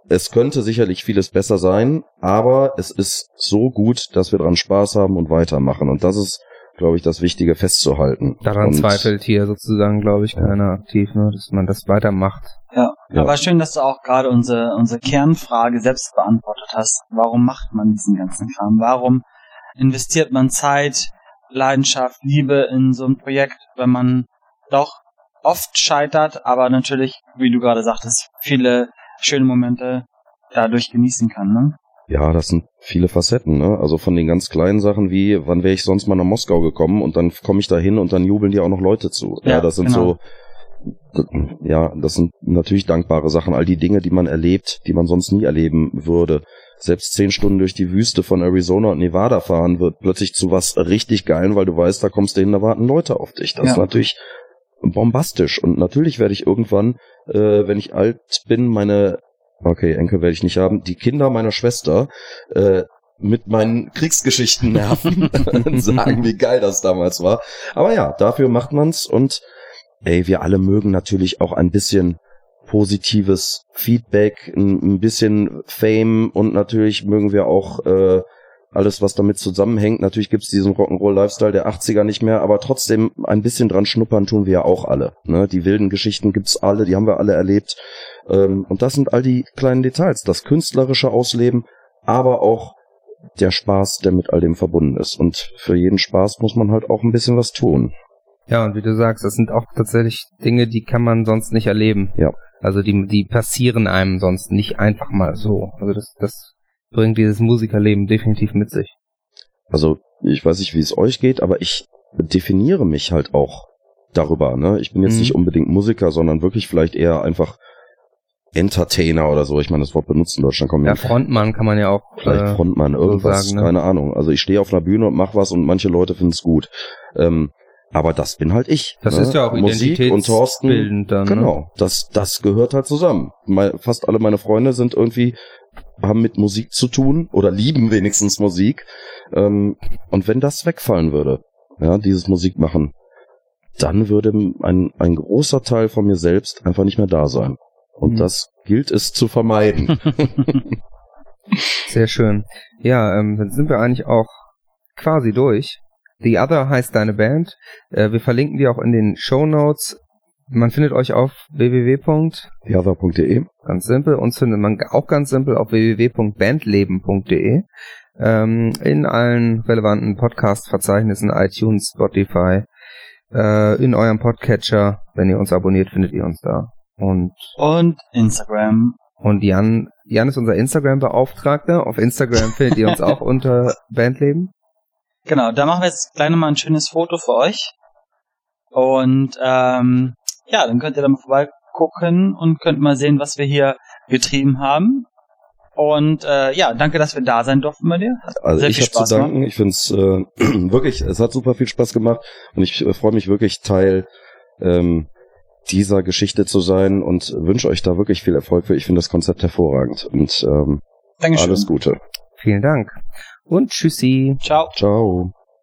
es könnte sicherlich vieles besser sein, aber es ist so gut, dass wir dran Spaß haben und weitermachen. Und das ist, glaube ich, das Wichtige festzuhalten. Daran und, zweifelt hier sozusagen, glaube ich, keiner aktiv, ne, dass man das weitermacht. Ja. Ja. Aber schön, dass du auch gerade unsere, unsere Kernfrage selbst beantwortet hast. Warum macht man diesen ganzen Kram? Warum investiert man Zeit, Leidenschaft, Liebe in so ein Projekt, wenn man doch oft scheitert, aber natürlich, wie du gerade sagtest, viele schöne Momente dadurch genießen kann, ne? Ja, das sind viele Facetten, ne? Also von den ganz kleinen Sachen wie, wann wäre ich sonst mal nach Moskau gekommen und dann komme ich da hin und dann jubeln dir auch noch Leute zu. Ja, Ja, das sind genau. so, ja, das sind natürlich dankbare Sachen. All die Dinge, die man erlebt, die man sonst nie erleben würde. Selbst zehn Stunden durch die Wüste von Arizona und Nevada fahren wird plötzlich zu was richtig Geilen, weil du weißt, da kommst du hin, da warten Leute auf dich. Das Ja. ist natürlich bombastisch. Und natürlich werde ich irgendwann, äh, wenn ich alt bin, meine Okay, Enkel werde ich nicht haben. Die Kinder meiner Schwester äh, mit meinen Kriegsgeschichten nerven <laughs> sagen, wie geil das damals war. Aber ja, dafür macht man's und ey, wir alle mögen natürlich auch ein bisschen positives Feedback, ein, ein bisschen Fame und natürlich mögen wir auch äh, alles, was damit zusammenhängt. Natürlich gibt's diesen Rock'n'Roll-Lifestyle der 80er nicht mehr, aber trotzdem ein bisschen dran schnuppern tun wir ja auch alle. Ne? Die wilden Geschichten gibt's alle, die haben wir alle erlebt. Ähm, und das sind all die kleinen Details, das künstlerische Ausleben, aber auch der Spaß, der mit all dem verbunden ist. Und für jeden Spaß muss man halt auch ein bisschen was tun. Ja, und wie du sagst, das sind auch tatsächlich Dinge, die kann man sonst nicht erleben. Ja. Also die, die passieren einem sonst nicht einfach mal so. Also das, das bringt dieses Musikerleben definitiv mit sich. Also ich weiß nicht, wie es euch geht, aber ich definiere mich halt auch darüber. Ne? Ich bin jetzt Mhm. nicht unbedingt Musiker, sondern wirklich vielleicht eher einfach Entertainer oder so. Ich meine, das Wort benutzt in Deutschland kommen Ja, Frontmann kann man ja auch. vielleicht äh, Frontmann, irgendwas, sagen, ne? keine Ahnung. Also ich stehe auf einer Bühne und mach was und manche Leute finden es gut. Ähm, aber das bin halt ich. Das ne? ist ja auch Musik und Thorsten. dann. Ne? Genau, das, das gehört halt zusammen. Fast alle meine Freunde sind irgendwie, haben mit Musik zu tun oder lieben wenigstens Musik. Ähm, und wenn das wegfallen würde, ja, dieses Musik machen, dann würde ein, ein großer Teil von mir selbst einfach nicht mehr da sein. Und Mhm. das gilt es zu vermeiden. <laughs> <laughs> Sehr schön. Ja, ähm, dann sind wir eigentlich auch quasi durch. The Other heißt deine Band. Äh, wir verlinken die auch in den Show Notes. Man findet euch auf www. theother.de. Ganz simpel. Uns findet man auch ganz simpel auf www.bandleben.de. Ähm, in allen relevanten Podcast-Verzeichnissen, iTunes, Spotify, äh, in eurem Podcatcher. Wenn ihr uns abonniert, findet ihr uns da. Und, Und Instagram. und Jan, Jan ist unser Instagram-Beauftragter. Auf Instagram findet ihr uns <laughs> auch unter Bandleben. Genau, da machen wir jetzt gleich nochmal ein schönes Foto für euch. Und ähm, ja, dann könnt ihr da mal vorbeigucken und könnt mal sehen, was wir hier getrieben haben. Und äh, ja, danke, dass wir da sein durften bei dir. Hat Also sehr ich viel habe zu gemacht. danken. Ich finde es äh, <clears throat> wirklich, es hat super viel Spaß gemacht und ich äh, freue mich wirklich Teil ähm, dieser Geschichte zu sein und wünsche euch da wirklich viel Erfolg für. Ich finde das Konzept hervorragend und ähm, Dankeschön. alles Gute. Vielen Dank. Und tschüssi. Ciao. Ciao.